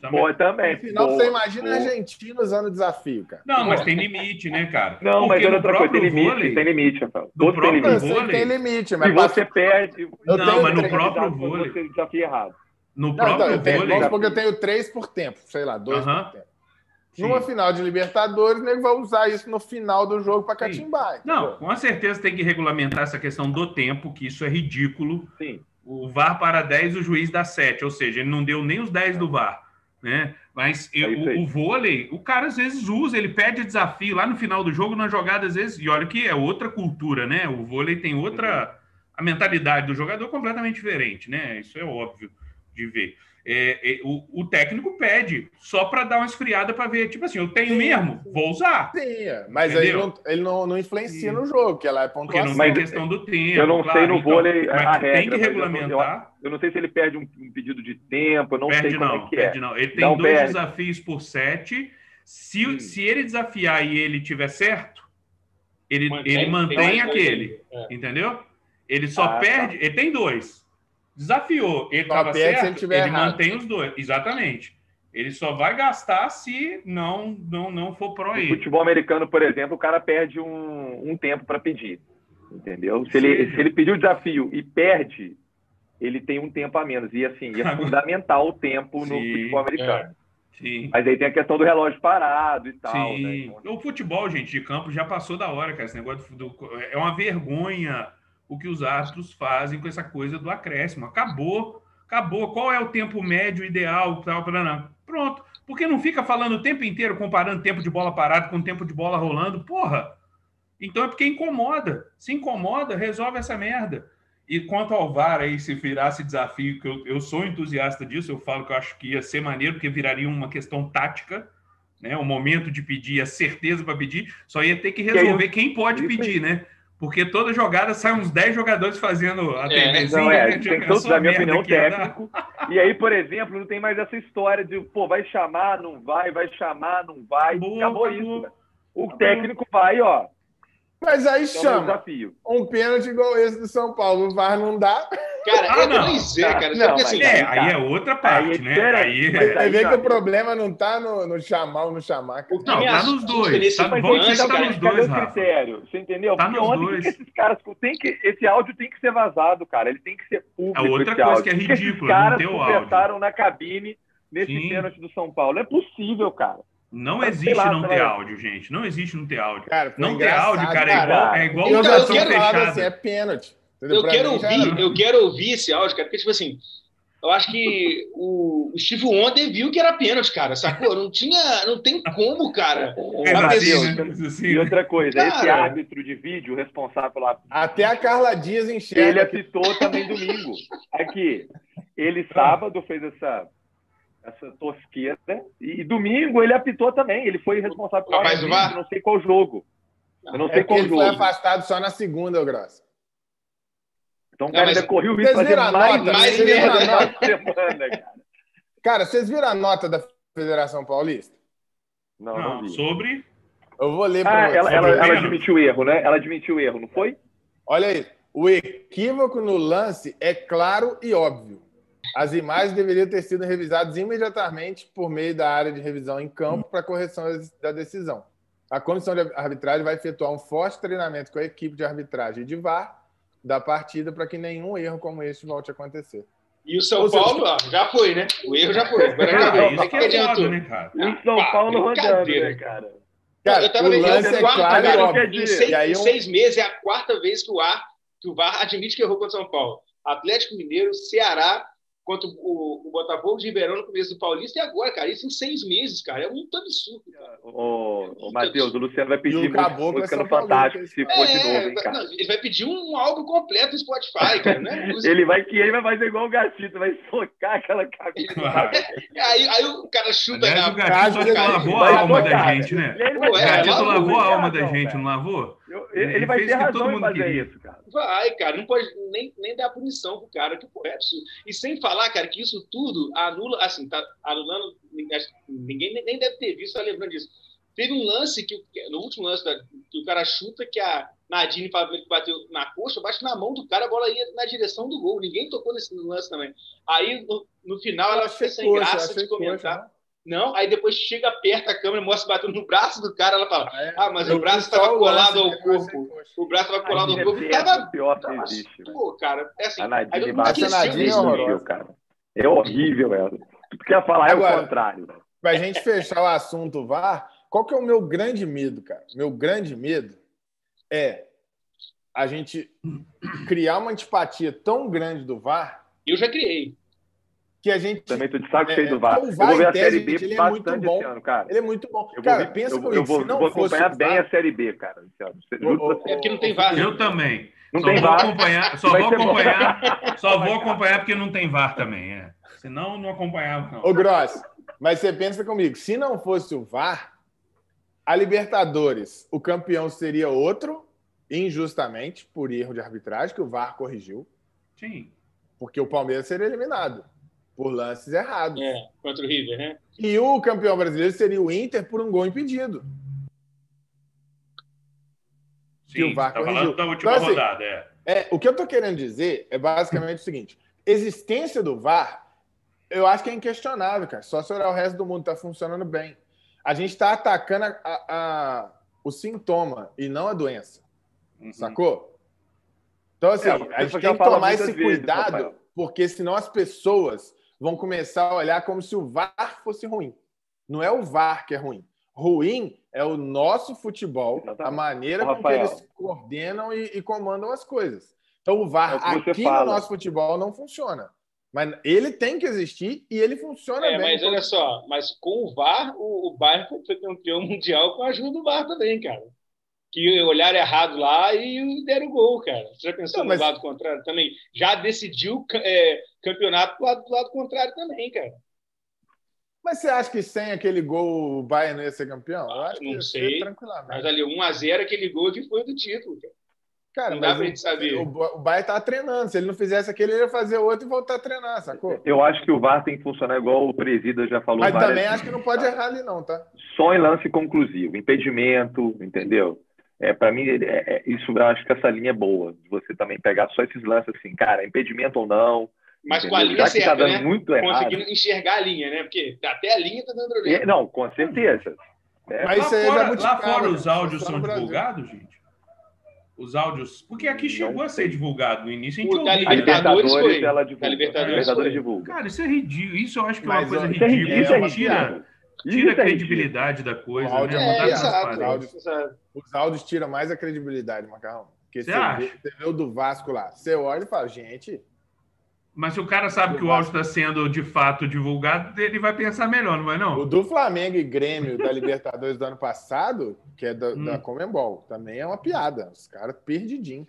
Também. Pô, também. No final, você imagina a Argentina usando desafio, cara. Não, mas tem limite, né, cara? Não, Porque mas é outra coisa, tem limite, vôlei, tem limite, Rafael. Todo tem limite. Vôlei, tem limite, mas... Se você perde... Não, mas no próprio vôlei... Você desafio errado. No não, próprio então, vôlei. Vamos supor que eu tenho três por tempo, sei lá, dois uh -huh. por tempo. Sim. Numa final de Libertadores, ele vai usar isso no final do jogo para catimbar. Não, com certeza tem que regulamentar essa questão do tempo, que isso é ridículo. Sim. O VAR para 10, o juiz dá 7, ou seja, ele não deu nem os 10 do VAR. Né? Mas é o, o, vôlei, o cara às vezes usa, ele pede desafio lá no final do jogo, na jogada, às vezes, e olha que é outra cultura, né? O vôlei tem outra. Uhum. A mentalidade do jogador é completamente diferente, né? Isso é óbvio de ver é, é, o, o, técnico pede só para dar uma esfriada para ver, tipo assim, eu tenho sim, mesmo, sim. vou usar. Sim, é. mas aí não, ele não, não influencia sim. no jogo, que ela é pontuação. Porque não tem questão do tempo. Eu não claro, sei no então, vôlei a regra, Tem que regulamentar. Eu, eu, não sei se ele perde um, um pedido de tempo, eu não perde sei como não, é que perde é. Não. Ele tem não dois perde. desafios por sete. Se, se ele desafiar e ele tiver certo, ele mantém, ele mantém aquele, é. entendeu? Ele só ah, perde, tá. ele tem dois. Desafiou. Ele estava certo, ele, ele mantém os dois. Exatamente. Ele só vai gastar se não não, não for pro ele. No futebol americano, por exemplo, o cara perde um, um tempo para pedir. Entendeu? Se ele, se ele pedir o desafio e perde, ele tem um tempo a menos. E assim, é fundamental o tempo Sim, no futebol americano. É. Sim. Mas aí tem a questão do relógio parado e tal. Sim. Né? Então, o futebol, gente, de campo já passou da hora, cara. Esse negócio do, é uma vergonha o que os astros fazem com essa coisa do acréscimo. Acabou, acabou. Qual é o tempo médio ideal? Tal, Pronto. Porque não fica falando o tempo inteiro comparando tempo de bola parado com tempo de bola rolando? Porra! Então é porque incomoda. Se incomoda, resolve essa merda. E quanto ao VAR aí, se virasse desafio, que eu, eu sou entusiasta disso, eu falo que eu acho que ia ser maneiro, porque viraria uma questão tática, né? O momento de pedir, a certeza para pedir, só ia ter que resolver quem pode pedir, né? Porque toda jogada sai uns 10 jogadores fazendo a é, Não, é, né? tem todos, na minha opinião, técnico. E aí, por exemplo, não tem mais essa história de, pô, vai chamar, não vai, vai chamar, não vai. Acabou, acabou, acabou. isso. O acabou. técnico vai, ó, mas aí então, chama um pênalti igual esse do São Paulo. O VAR não dá. Cara, ah, é não. Pois é, cara. Não, assim, é, tá. aí é outra parte, aí, né? Aí, mas aí vê tá. que o problema não tá no, no chamar ou no chamar. Não, tá nos dois. Tá, vamos tá nos dois, o critério? Você entendeu? Tá Porque ontem dois. Que esses caras tem que... Esse áudio tem que ser vazado, cara. Ele tem que ser público, É outra coisa áudio. que é ridícula. Os caras na cabine nesse pênalti do São Paulo. É possível, cara. Não existe lá, não ter áudio, gente. Não existe não ter áudio. Cara, não ter áudio, cara, é igual, é igual eu, eu quero fechada. Assim, é pênalti. Eu quero ouvir, eu quero ouvir esse áudio, cara, porque, tipo assim, eu acho que o, o Steve Wonder viu que era pênalti, cara, sacou? Não tinha, não tem como, cara. É, assim, e outra coisa, cara, esse árbitro de vídeo responsável lá. Até a Carla Dias enxerga. Ele apitou também domingo. Aqui, ele sábado fez essa essa tosqueira. E, domingo ele apitou também. Ele foi responsável por mais um não sei qual jogo. Eu não é sei qual ele jogo. Ele foi afastado só na segunda, Grosso. Então o cara ainda correu o risco de fazer mais, nota, mais merda semana, cara. Cara, vocês viram a nota da Federação Paulista? Não, não, não Sobre? Eu vou ler para ah, ela, ela, ela admitiu o erro, né? Ela admitiu o erro, não foi? Olha aí. O equívoco no lance é claro e óbvio. As imagens deveriam ter sido revisadas imediatamente por meio da área de revisão em campo para correção da decisão. A comissão de arbitragem vai efetuar um forte treinamento com a equipe de arbitragem de VAR da partida para que nenhum erro como este volte a acontecer. E o São Ou Paulo, ó, já foi, né? O erro já foi. Agora é, isso que é foda, né, cara? O São Paulo rodando, né, cara? Cara, eu tava vendo é quarta, claro, em, seis, aí, um... seis meses é a quarta vez que o, ar, que o VAR admite que errou contra o São Paulo. Atlético Mineiro, Ceará quanto o, o Botafogo de Ribeirão no começo do Paulista e agora, cara. Isso em seis meses, cara. É muito absurdo. Cara. Ô, ô Matheus, o Luciano vai pedir música, música no Fantástico se for é, de novo, hein, cara. Não, ele vai pedir um álbum completo no Spotify, cara. Né? ele, vai, ele vai fazer igual o Gatito, vai socar aquela cabeça. aí, aí o cara chuta Aliás, na o Gatito lavou a alma da gente, né? O Gatito lavou a alma da gente, não lavou? Ele, ele vai ter razão em fazer queria. isso, cara. Vai, cara. Não pode nem, nem dar punição pro cara, que pô, é absurdo. E sem falar, cara, que isso tudo anula, assim, tá anulando. Ninguém nem deve ter visto, tá lembrando disso. Teve um lance que, no último lance, que o cara chuta que a Nadine bateu na coxa, bate na mão do cara, a bola ia na direção do gol. Ninguém tocou nesse lance também. Aí, no, no final, ela fez sem graça de comentar. Coxa, né? Não, aí depois chega, aperta a câmera, mostra batendo no braço do cara, ela fala: Ah, é? ah mas o braço estava colado ao corpo. O braço estava colado ao corpo. Tava pior que existe. Pô, cara, é assim. A Nadine, aí, a Nadine é horrorosa, cara. É horrível essa. Tu quer falar Agora, é o contrário. Para a gente fechar o assunto VAR, qual que é o meu grande medo, cara? Meu grande medo é a gente criar uma antipatia tão grande do VAR. Eu já criei. Que a gente. Também tô de saco é, cheio do VAR. O VAR eu vou ver a Série B ele é muito bom. Ano, cara. Ele é muito bom. Eu cara, vou, pensa eu, comigo, eu vou, vou acompanhar bem VAR... a Série B, cara. é porque não tem VAR. Né? Eu também. Não só tem vou VAR. acompanhar, só vou acompanhar, só vou acompanhar porque não tem VAR também, é. Senão não acompanhava não. Ô Gross, mas você pensa comigo, se não fosse o VAR, a Libertadores, o campeão seria outro, injustamente, por erro de arbitragem, que o VAR corrigiu. Sim. Porque o Palmeiras seria eliminado por lances errados. É, contra o River, né? E o campeão brasileiro seria o Inter por um gol impedido. Sim, que o VAR tá corrigiu. da última então, assim, rodada, é. é. O que eu tô querendo dizer é basicamente o seguinte: existência do VAR, eu acho que é inquestionável, cara. Só se olhar o resto do mundo tá funcionando bem. A gente está atacando a, a, a, o sintoma e não a doença. Uhum. Sacou? Então, assim, é, a gente tem que tomar esse vezes, cuidado, Rafael. porque senão as pessoas vão começar a olhar como se o VAR fosse ruim. Não é o VAR que é ruim. Ruim é o nosso futebol, Exatamente. a maneira como que eles coordenam e, e, comandam as coisas. Então, o VAR é aqui fala. no nosso futebol não funciona. Mas ele tem que existir e ele funciona é, bem. Mas olha só, mas com o VAR, o, o Bayern foi campeão mundial com a ajuda do VAR também, cara. Que olharam errado lá e deram gol, cara. Você já pensou não, mas... no lado contrário também? Já decidiu é, campeonato do lado, do lado contrário também, cara. Mas você acha que sem aquele gol o Bayern não ia ser campeão? Eu acho não que sei. tranquilamente. Mas ali, 1x0, aquele gol que foi do título, cara. Cara, não dá pra gente saber. O, o Bahia tá treinando. Se ele não fizesse aquele, ele ia fazer outro e voltar a treinar, sacou? Eu acho que o VAR tem que funcionar igual o Presida já falou. Mas também acho que não pode errar ali, não, tá? Só em lance conclusivo, impedimento, entendeu? É, para mim, é, é, isso eu acho que essa linha é boa. De você também pegar só esses lances assim, cara, impedimento ou não. Mas entendeu? com a linha já certa, tá né? muito errado. Conseguindo enxergar a linha, né? Porque até a linha tá dando problema. É, não, com certeza. É. Mas lá fora, lá fora os áudios são divulgados, gente? os áudios. Porque aqui chegou a ser divulgado no início. A gente ouviu, a Libertadores né? foi. Ela divulga. A Libertadores, Libertadores divulga. Cara, isso é ridículo. Isso eu acho que é uma Mas, coisa ridícula. É ridículo. Isso é ridículo. Tira, a credibilidade da coisa. O áudio, né? é, exato, os áudios tiram mais a credibilidade, Macarrão. Porque você, você, vê, você vê o do Vasco lá. Você olha e fala, gente, mas se o cara sabe que o áudio está sendo de fato divulgado, ele vai pensar melhor, não vai não? O do Flamengo e Grêmio da Libertadores do ano passado, que é da, hum. da Comembol, também é uma piada. Os caras perdidinho.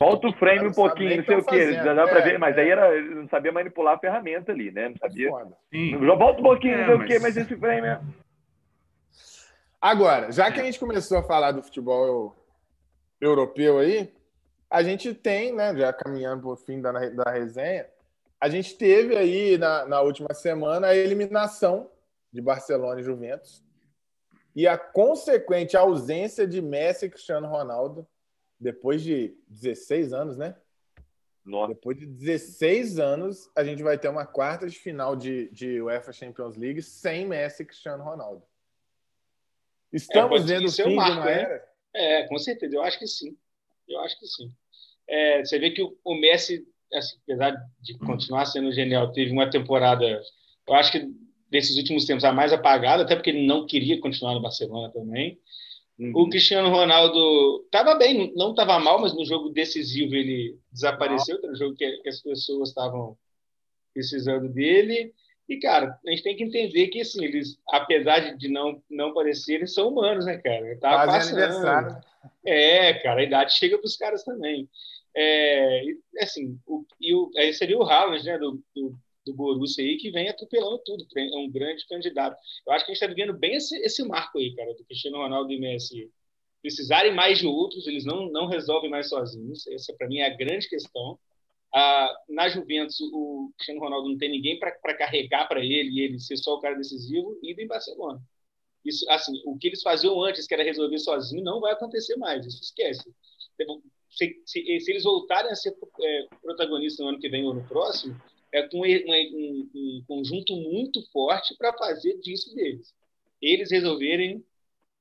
Volta o frame um pouquinho, não sei o quê. Já dá para é, ver, mas é. aí era, não sabia manipular a ferramenta ali, né? Não sabia. Volta um pouquinho, é, não sei mas... o quê, mas esse frame é. Agora, já que a gente começou a falar do futebol europeu aí, a gente tem, né, já caminhando para o fim da, da resenha, a gente teve aí na, na última semana a eliminação de Barcelona e Juventus e a consequente ausência de Messi e Cristiano Ronaldo depois de 16 anos, né? Nossa. Depois de 16 anos, a gente vai ter uma quarta de final de, de UEFA Champions League sem Messi e Cristiano Ronaldo. Estamos é, vendo o fim marco, de uma né? era? É, com certeza. Eu acho que sim. Eu acho que sim. É, você vê que o, o Messi assim, apesar de continuar sendo genial, teve uma temporada, eu acho que desses últimos tempos a mais apagada, até porque ele não queria continuar no Barcelona também. Uhum. O Cristiano Ronaldo estava bem, não estava mal, mas no jogo decisivo ele desapareceu, era um jogo que, que as pessoas estavam precisando dele. E, cara, a gente tem que entender que, assim, eles, apesar de não, não parecer, eles são humanos, né, cara? Tá passando. É, cara, a idade chega para os caras também. É, assim, o, e o, aí seria o Haaland, né, do, do, do Borussia aí, que vem atropelando tudo, é um grande candidato. Eu acho que a gente está vivendo bem esse, esse marco aí, cara, do Cristiano Ronaldo e Messi precisarem mais de outros, eles não, não resolvem mais sozinhos. Essa, para mim, é a grande questão. Ah, na Juventus, o Cristiano Ronaldo não tem ninguém para carregar para ele e ele ser só o cara decisivo, e em Barcelona. Isso, assim, o que eles faziam antes, que era resolver sozinho, não vai acontecer mais. Isso esquece se, se, se eles voltarem a ser é, protagonistas no ano que vem ou no próximo, é com um, um, um conjunto muito forte para fazer disso deles. Eles resolverem,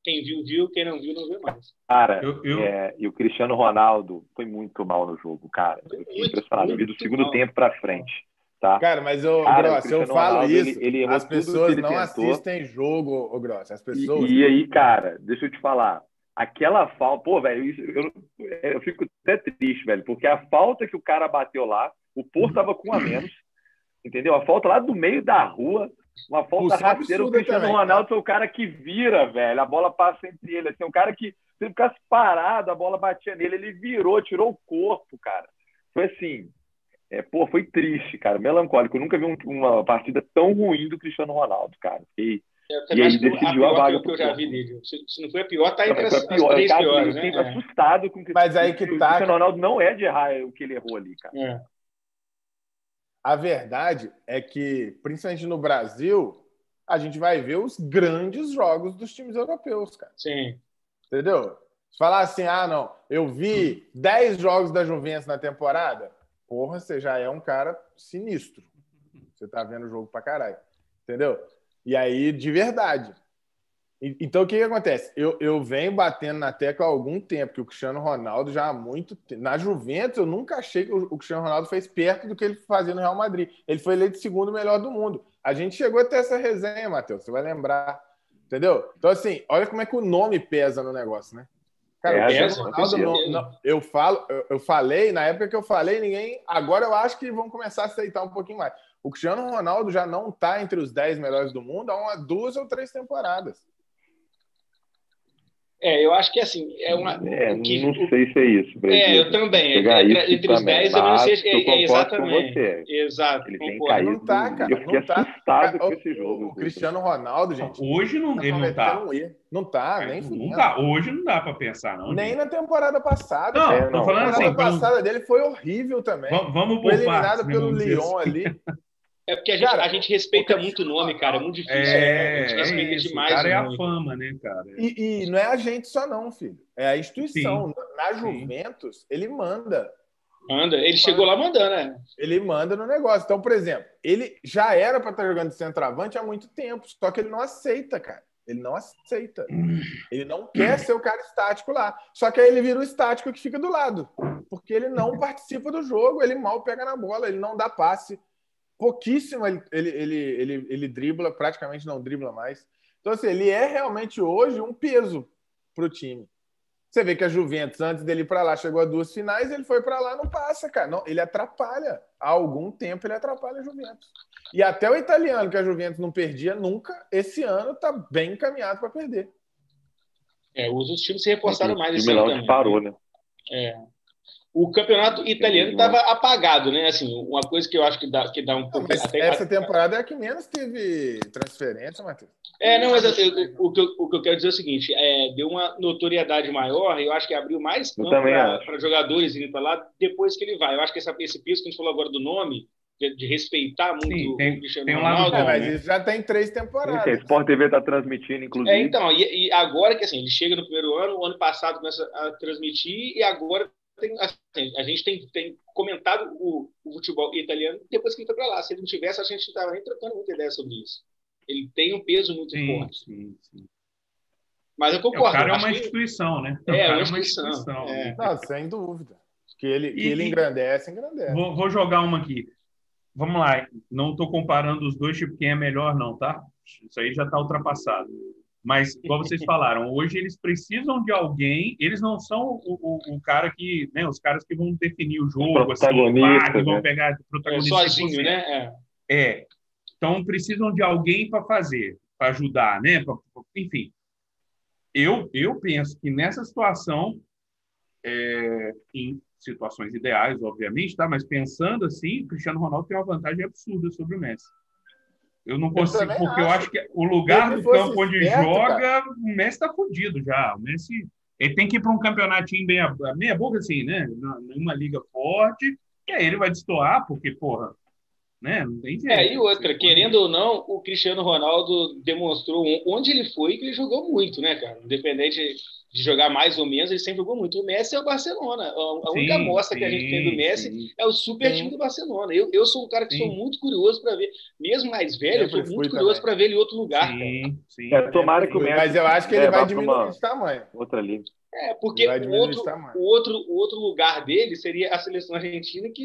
quem viu, viu, quem não viu, não vê mais. Cara, eu, eu... É, e o Cristiano Ronaldo foi muito mal no jogo, cara. Eu fiquei impressionado. Eu vi do segundo mal. tempo para frente. tá? Cara, mas eu, Cara, Gross, eu falo Ronaldo, isso, ele, ele as pessoas não tentou. assistem jogo, o Gross. As pessoas. E, e, aí, cara, deixa eu te falar. Aquela falta, pô, velho, eu, eu, fico até triste, velho, porque a falta que o cara bateu lá, o Porto tava com a menos, entendeu? A falta lá do meio da rua, uma falta rasteira. O Cristiano também, Ronaldo é o cara que vira, velho, a bola passa entre ele, assim, um cara que se ele ficasse parado, a bola batia nele, ele virou, tirou o corpo, cara. Foi assim, é, pô, foi triste, cara, melancólico. Eu nunca vi um, uma partida tão ruim do Cristiano Ronaldo, cara. E, e aí decidiu a, a vaga. Que eu já vi dele. Se, se, não foi a pior, tá entre as, as três cara, piores, né? assustado com o Mas aí que tá... O Cristiano Ronaldo não é de errar o que ele errou ali, cara. É. A verdade é que, principalmente no Brasil, a gente vai ver os grandes jogos dos times europeus, cara. Sim. Entendeu? Se falar assim, ah, não, eu vi 10 jogos da Juventus na temporada, porra, você já é um cara sinistro. Você tá vendo o jogo pra caralho. Entendeu? E aí, de verdade. Então, o que, que acontece? Eu, eu venho batendo na tecla há algum tempo que o Cristiano Ronaldo já há muito tempo. Na Juventus, eu nunca achei que o, o Cristiano Ronaldo fez perto do que ele fazia no Real Madrid. Ele foi eleito segundo melhor do mundo. A gente chegou até essa resenha, Matheus, você vai lembrar. Entendeu? Então, assim, olha como é que o nome pesa no negócio, né? Cara, é, o Ronaldo, não, não, eu, falo, eu, eu, falei, na época que eu falei, ninguém. Agora eu acho que vão começar a aceitar um pouquinho mais. O Cristiano Ronaldo já não está entre os 10 melhores do mundo há uma, duas ou três temporadas. É, eu acho que assim, é uma. É, que, não sei se é isso. Brasil. É, eu também. Entre, entre os 10, eu não sei. É, é, exatamente. Exato. Ele tem caído. Não tá, cara. Eu fiquei não tá. assustado com esse jogo. O Cristiano Ronaldo, gente. Hoje não, ele não tá. Não tá, nem não tá. Hoje não dá para pensar, não. Nem na temporada passada. Não, é, tô falando assim. A temporada passada dele foi horrível também. Vamos, Foi eliminado pelo Lyon assim. ali. É porque a gente, cara, a gente respeita muito o nome, cara. É muito difícil. É, a gente respeita é demais. O cara é a fama, né, cara? E, e, não é a gente só, não, filho. É a instituição. Sim. Na Juventus, Sim. ele manda. Manda. Ele chegou lá mandando, né? Ele manda no negócio. Então, por exemplo, ele já era para estar jogando de centroavante há muito tempo, só que ele não aceita, cara. Ele não aceita. Ele não quer ser o cara estático lá. Só que aí ele vira o estático que fica do lado. Porque ele não participa do jogo, ele mal pega na bola, ele não dá passe pouquíssimo ele, ele, ele, ele, ele dribla, praticamente não dribla mais. Então, assim, ele é realmente hoje um peso para o time. Você vê que a Juventus, antes dele ir para lá, chegou a duas finais, ele foi para lá, não passa, cara. Não, ele atrapalha. Há algum tempo ele atrapalha a Juventus. E até o italiano, que a Juventus não perdia nunca, esse ano está bem encaminhado para perder. É, os outros times se reforçaram mais ano. O parou, né? É o campeonato italiano estava apagado, né? Assim, uma coisa que eu acho que dá, que dá um pouco. Mas até, essa temporada é a que menos teve transferência, Matheus. É, não, mas eu, o, que eu, o que eu quero dizer é o seguinte: é, deu uma notoriedade maior, eu acho que abriu mais campo para jogadores indo para lá depois que ele vai. Eu acho que essa, esse piso que a gente falou agora do nome, de, de respeitar muito Sim, tem, o Cristiano tem um Ronaldo. É, mas isso já tem três temporadas. Sim, a Sport TV está transmitindo, inclusive. É, então, e, e, agora que assim, ele chega no primeiro ano, o ano passado começa a transmitir, e agora tem, assim, a gente tem, tem comentado o, o, futebol italiano depois que ele foi para lá. Se ele não tivesse, a gente não estava nem trocando muita ideia sobre isso. Ele tem um peso muito sim, forte. Sim, sim. Mas eu concordo. É, o cara é uma instituição, né? O é, uma instituição. É uma instituição. É. Não, sem dúvida. Que ele, que e, ele engrandece, engrandece. Vou, vou, jogar uma aqui. Vamos lá. Não estou comparando os dois, tipo, quem é melhor, não, tá? Isso aí já está ultrapassado. Mas, como vocês falaram, hoje eles precisam de alguém, eles não são o, o, o cara que, né, os caras que vão definir o jogo, assim, pá, que vão né? pegar protagonista. É sozinho, né? É. é. Então, precisam de alguém para fazer, para ajudar, né? Pra, enfim, eu, eu penso que nessa situação, é, em situações ideais, obviamente, tá? mas pensando assim, o Cristiano Ronaldo tem uma vantagem absurda sobre o Messi. Eu não consigo, eu porque acho. eu acho que o lugar do campo onde esperto, joga, cara. o Messi está fodido já. O Messi ele tem que ir para um campeonatinho bem meia boca assim, né? Numa liga forte, e aí ele vai destoar, porque, porra, né? Não tem jeito. É, e outra, querendo ou não, o Cristiano Ronaldo demonstrou onde ele foi que ele jogou muito, né, cara? Independente de jogar mais ou menos, ele sempre jogou muito. O Messi é o Barcelona. A sim, única mostra sim, que a gente tem do Messi sim. é o super time do Barcelona. Eu, eu sou um cara que sou muito curioso para ver, mesmo mais velho, eu, eu sou muito curioso para ver ele em outro lugar. Sim, sim. É, tomara que o Messi. Mas eu acho que ele vai diminuir uma... de tamanho. Outra liga. É, porque o outro, o, outro, o outro lugar dele seria a seleção argentina, que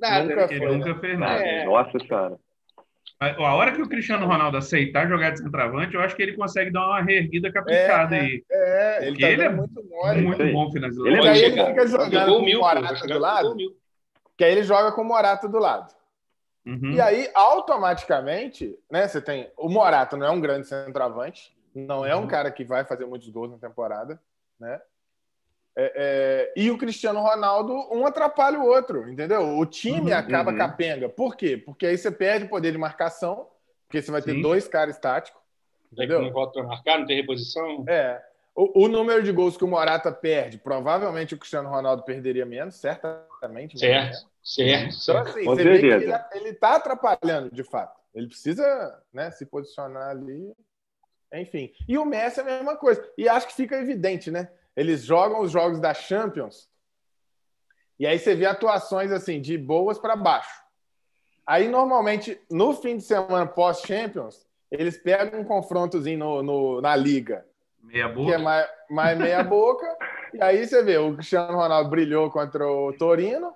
Nada. Nunca ele nunca fez nada. É. Nossa senhora. A hora que o Cristiano Ronaldo aceitar jogar de centroavante, eu acho que ele consegue dar uma reerguida caprichada é, aí. É, ele, tá ele é muito, mole, muito bom finalizador. Ele, aí ele fica jogando com o Morata do lado, que aí ele joga com o Morata do lado. Uhum. E aí, automaticamente, né, você tem... O Morata não é um grande centroavante, não é um uhum. cara que vai fazer muitos gols na temporada, né? É, é, e o Cristiano Ronaldo, um atrapalha o outro, entendeu? O time uhum, acaba uhum. capenga. Por quê? Porque aí você perde o poder de marcação, porque você vai Sim. ter dois caras estáticos. Entendeu? Não volta para marcar, não tem reposição. É. O, o, número de gols que o Morata perde, provavelmente o Cristiano Ronaldo perderia menos, certamente. Certo, menos. certo. Então, assim, você vê que ele está atrapalhando, de fato. Ele precisa né, se posicionar ali. Enfim. E o Messi é a mesma coisa. E acho que fica evidente, né? Eles jogam os jogos da Champions e aí você vê atuações assim de boas para baixo. Aí normalmente no fim de semana pós Champions eles pegam um confrontozinho no, no na liga, meia boca, que é mais, mais meia boca. e aí você vê o Cristiano Ronaldo brilhou contra o Torino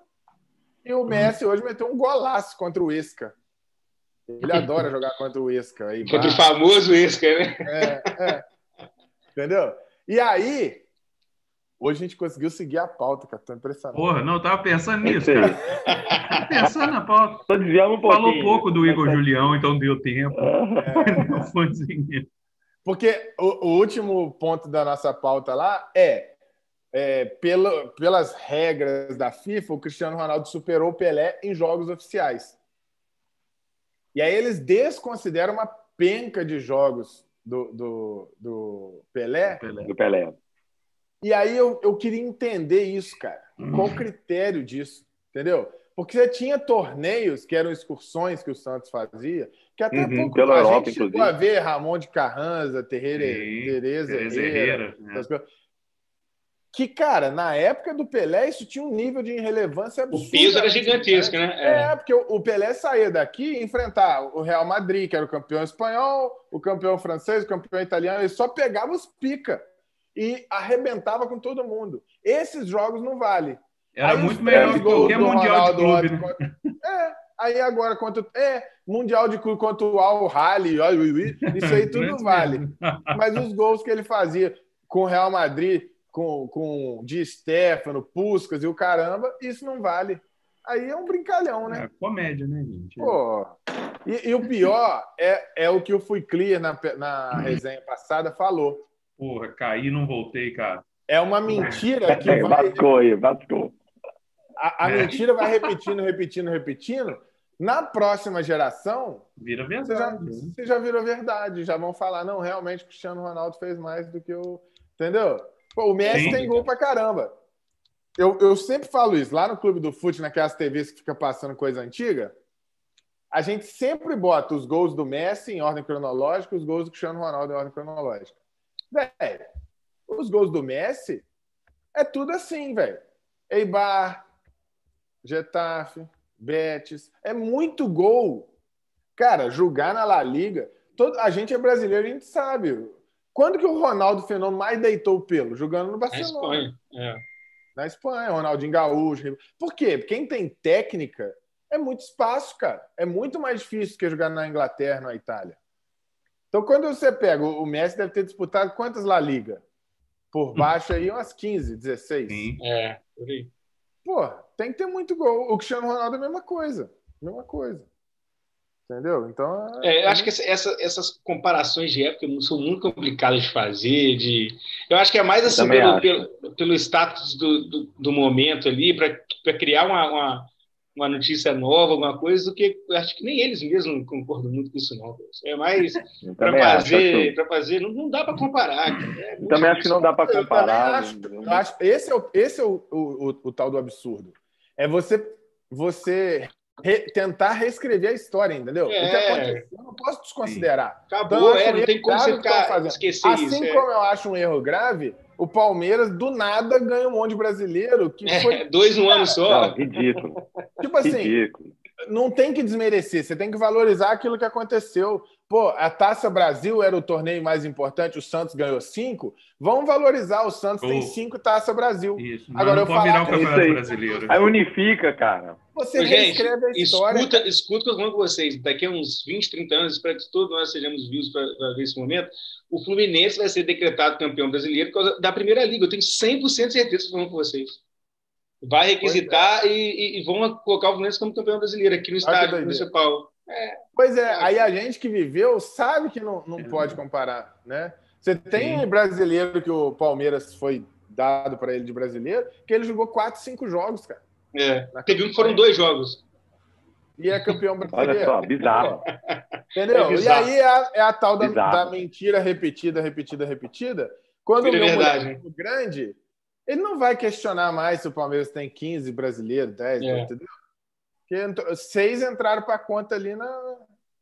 e o Messi hoje meteu um golaço contra o Isca. Ele adora jogar contra o Isca. Aí, contra o famoso Isca, né? É, é. Entendeu? E aí, Hoje a gente conseguiu seguir a pauta, cara. Tô impressionado. Porra, não, eu tava pensando nisso, cara. tava pensando na pauta. Tô desviando um pouquinho. Falou pouco do Igor Julião, então deu tempo. É. Porque o, o, último ponto da nossa pauta lá é, é pelo, pelas regras da FIFA, o Cristiano Ronaldo superou o Pelé em jogos oficiais. E aí eles desconsideram uma penca de jogos do, do, do Pelé. Do Pelé. E aí eu, eu queria entender isso, cara. Qual o critério disso? Entendeu? Porque você tinha torneios que eram excursões que o Santos fazia, que até uhum, pouco pela a Europa, gente chegou a ver Ramon de Carranza, Terreira, Tereza Herrera, Herrera né? que, cara, na época do Pelé, isso tinha um nível de irrelevância absurdo. O peso era gigantesco, né? É, é porque o Pelé saía daqui e enfrentar o Real Madrid, que era o campeão espanhol, o campeão francês, o campeão italiano, ele só pegava os pica e arrebentava com todo mundo. Esses jogos não vale. Era aí muito melhor que qualquer Mundial de Clube. Né? É, aí agora, quanto é Mundial de Clube contra o Al Rally, isso aí tudo vale. Mas os gols que ele fazia com o Real Madrid, com, com Di Stefano, Puskas e o caramba, isso não vale. Aí é um brincalhão, né? É comédia, né, gente? Pô. E, e o pior é, é o que o Fui Clear na, na resenha passada falou Porra, caí não voltei, cara. É uma mentira que é, vai... Bascou aí, bascou. A, a é. mentira vai repetindo, repetindo, repetindo. Na próxima geração... Vira verdade. Você já, você já virou verdade. Já vão falar, não, realmente o Cristiano Ronaldo fez mais do que o... Entendeu? Pô, o Messi Sim. tem gol pra caramba. Eu, eu sempre falo isso. Lá no Clube do Fute, naquelas TVs que fica passando coisa antiga, a gente sempre bota os gols do Messi em ordem cronológica os gols do Cristiano Ronaldo em ordem cronológica. Velho, os gols do Messi é tudo assim, velho. Eibar, Getafe, Betis. É muito gol. Cara, julgar na La Liga. Todo, a gente é brasileiro, a gente sabe. Quando que o Ronaldo Fenômeno mais deitou o pelo? Jogando no Barcelona. Na Espanha. É. Na Espanha, Ronaldinho Gaúcho. Por quê? Porque quem tem técnica é muito espaço, cara. É muito mais difícil que jogar na Inglaterra, na Itália. Então, quando você pega, o Messi deve ter disputado quantas La Liga? Por baixo aí, umas 15, 16. Sim. É, por aí. Pô, tem que ter muito gol. O Cristiano Ronaldo é a mesma coisa. Mesma coisa. Entendeu? Então. É, é eu acho que essa, essas comparações de época são muito complicadas de fazer. De... Eu acho que é mais assim pelo, pelo, pelo, status do, do, do momento ali, para criar uma, uma, uma notícia nova, alguma coisa, do que acho que nem eles mesmos concordam muito com isso, não. É mais para fazer, para fazer, não, não dá para comparar. É também acho que não dá para comparar. Acho, acho, esse é, o, esse é o, o, o, o tal do absurdo. É você, você re, tentar reescrever a história, entendeu? É. O que aconteceu, eu não posso desconsiderar. Acabou, então, é, não tem como você ficar, esquecer assim isso. Assim como é. eu acho um erro grave o Palmeiras do nada ganha um monte de brasileiro. Que é, foi... dois no ano só. Não, ridículo. Tipo assim, ridículo. não tem que desmerecer, você tem que valorizar aquilo que aconteceu. Pô, a Taça Brasil era o torneio mais importante, o Santos ganhou cinco. Vamos valorizar, o Santos oh. tem cinco Taça Brasil. Isso, Agora não eu pode virar o Campeonato aí. Brasileiro. Aí unifica, cara. Você Gente, a história. Escuta, escuta o que eu falo com vocês. Daqui a uns 20, 30 anos, espero que todos nós sejamos vivos para ver esse momento. O Fluminense vai ser decretado campeão brasileiro por causa da primeira liga. Eu tenho 100% de certeza falando com vocês. Vai requisitar é. e, e, vão colocar o Fluminense como campeão brasileiro aqui no estádio municipal. É. Pois é, aí a gente que viveu sabe que não, não pode comparar, né? Você tem Sim. brasileiro que o Palmeiras foi dado para ele de brasileiro, que ele jogou quatro, cinco jogos, cara. É. Teve um que foram dois jogos. E é campeão brasileiro. Olha só, bizarro. Entendeu? É bizarro. E aí é a, é a tal da, da, mentira repetida, repetida, repetida. Quando o meu é grande, ele não vai questionar mais se o Palmeiras tem 15 brasileiros, 10, é. entendeu? Porque seis entraram para a conta ali na.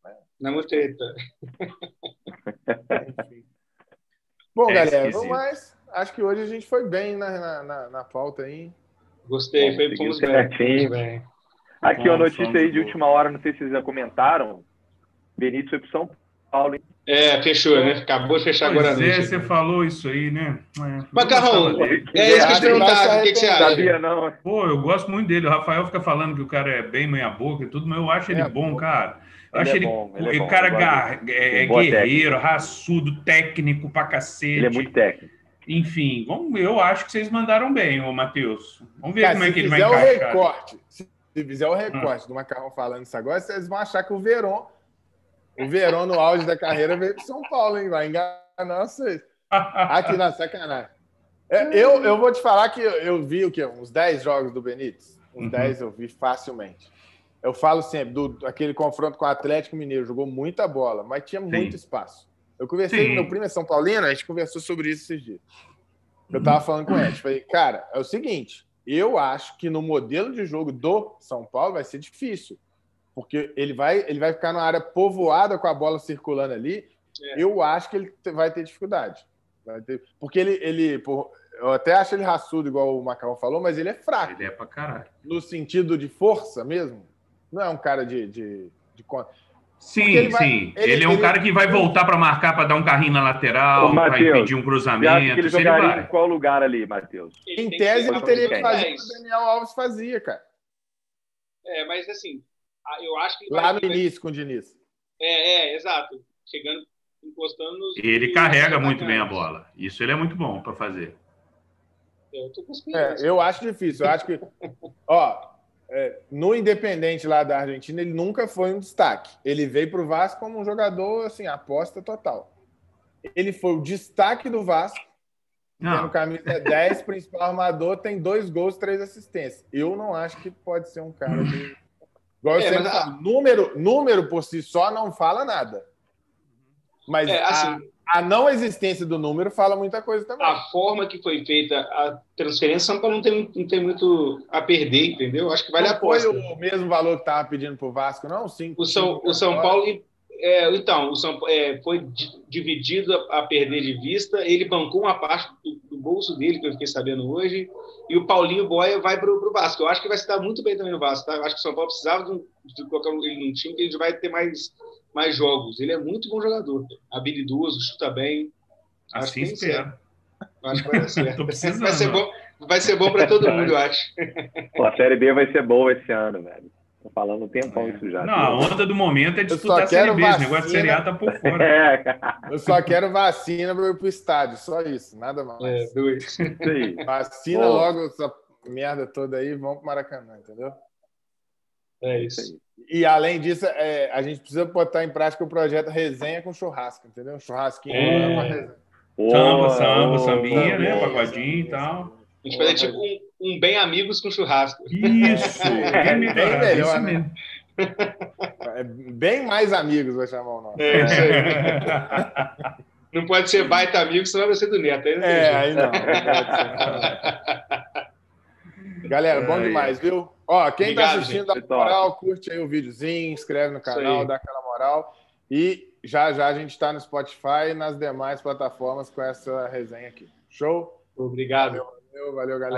Né? Na muteta. Bom, é galera, vamos mais. Acho que hoje a gente foi bem na, na, na pauta aí. Gostei, foi fomos bem, bem. Aqui, uma notícia aí de última hora, não sei se vocês já comentaram. Benito foi para São Paulo, hein? É, fechou, né? Acabou de fechar pois agora. É, você falou isso aí, né? É, Macarrão, é isso que eu te perguntar, o que, que, você acha? Sabia, não. Pô, eu gosto muito dele. O Rafael fica falando que o cara é bem meia-boca e tudo, mas eu acho ele é bom, cara. Eu ele acho é ele, bom, ele, é bom, cara gar, é, é guerreiro, técnico. raçudo, técnico pra cacete. Ele é muito técnico. Enfim, vamos, eu acho que vocês mandaram bem, ô Matheus. Vamos ver cara, como é que ele vai encaixar. Se fizer o recorte, se fizer o recorte ah. do Macarrão falando isso agora, vocês vão achar que o Verón o Verão, no auge da carreira, veio para São Paulo, hein? Vai enganar vocês. Aqui na sacanagem. É, eu, eu vou te falar que eu, vi o quê? Uns 10 jogos do Benítez. Uns uhum. 10 eu vi facilmente. Eu falo sempre, do, aquele confronto com o Atlético Mineiro, jogou muita bola, mas tinha Sim. muito espaço. Eu conversei Sim. com meu primo é São Paulino, a gente conversou sobre isso esses dias. Eu tava falando com ele, falei, cara, é o seguinte, eu acho que no modelo de jogo do São Paulo vai ser difícil porque ele vai, ele vai ficar numa área povoada com a bola circulando ali. É. Eu acho que ele vai ter dificuldade. Vai ter, porque ele, ele por, eu até acho ele raçudo, igual o Macau falou, mas ele é fraco. Ele é pra caralho. No sentido de força mesmo. Não é um cara de. de, de... Sim, ele vai, sim. Ele, ele, é um ele... cara que vai voltar para marcar, para dar um carrinho na lateral, para pedir um cruzamento. Ele jogaria ele em qual lugar ali, Matheus? Em tese, ele teria que fazer o que o Daniel Alves fazia, cara. É, mas assim, eu acho que Lá no início com o Diniz. É, é, exato. Chegando, encostando nos. Ele carrega muito bem a bola. Isso ele é muito bom para fazer. Eu, é, eu acho difícil. Eu acho que. Ó, é, no Independente lá da Argentina, ele nunca foi um destaque. Ele veio para o Vasco como um jogador, assim, aposta total. Ele foi o destaque do Vasco. Não. Tendo camisa 10, principal armador, tem dois gols, três assistências. Eu não acho que pode ser um cara de Igual é, mas... fala, número, número por si só não fala nada. Mas é, assim, a, a, não existência do número fala muita coisa também. A forma que foi feita a transferência, São Paulo não tem, não tem muito a perder, entendeu? Acho que vale não a aposta. Foi o mesmo valor que estava pedindo para o Vasco, não? Cinco, o São, cinco o São Paulo. É, então, o São, é, foi dividido a, a, perder de vista. Ele bancou uma parte do, do bolso dele, que eu fiquei sabendo hoje e o Paulinho Boia vai para o Vasco. Eu acho que vai se dar muito bem também no Vasco. Tá? Eu acho que o São Paulo precisava de, de colocar ele num time que a gente vai ter mais, mais jogos. Ele é muito bom jogador, habilidoso, chuta bem. Assim espero. Acho que vai dar certo. vai ser bom, vai ser bom para todo mundo, eu acho. Pô, a Série B vai ser boa esse ano, velho. Tô falando um tempão é. isso já. Não, a onda do momento é disputar a Série B. Esse negócio de Série A tá por fora. É, eu só quero vacina para ir pro estádio, só isso, nada mais. É, dois. Vacina Pô. logo essa merda toda aí, vamos pro Maracanã, entendeu? É isso. E além disso, é, a gente precisa botar em prática o projeto Resenha com Churrasco, entendeu? Churrasquinho é. uma resenha. Samba, samba, sambinha, né? Pagodinho e tal. A gente vai ter tipo um um bem amigos com churrasco. Isso! é bem melhor, isso né? É bem mais amigos, vai chamar o nome. É, isso aí. Não pode ser baita amigo, senão vai ser do Neto. Aí não é, aí não. Galera, bom demais, viu? Ó, quem tá Obrigado, tá assistindo, gente. dá moral, curte aí o videozinho, inscreve no canal, dá aquela moral. E já já a gente está no Spotify e nas demais plataformas com essa resenha aqui. Show? Obrigado. Valeu, valeu, valeu galera.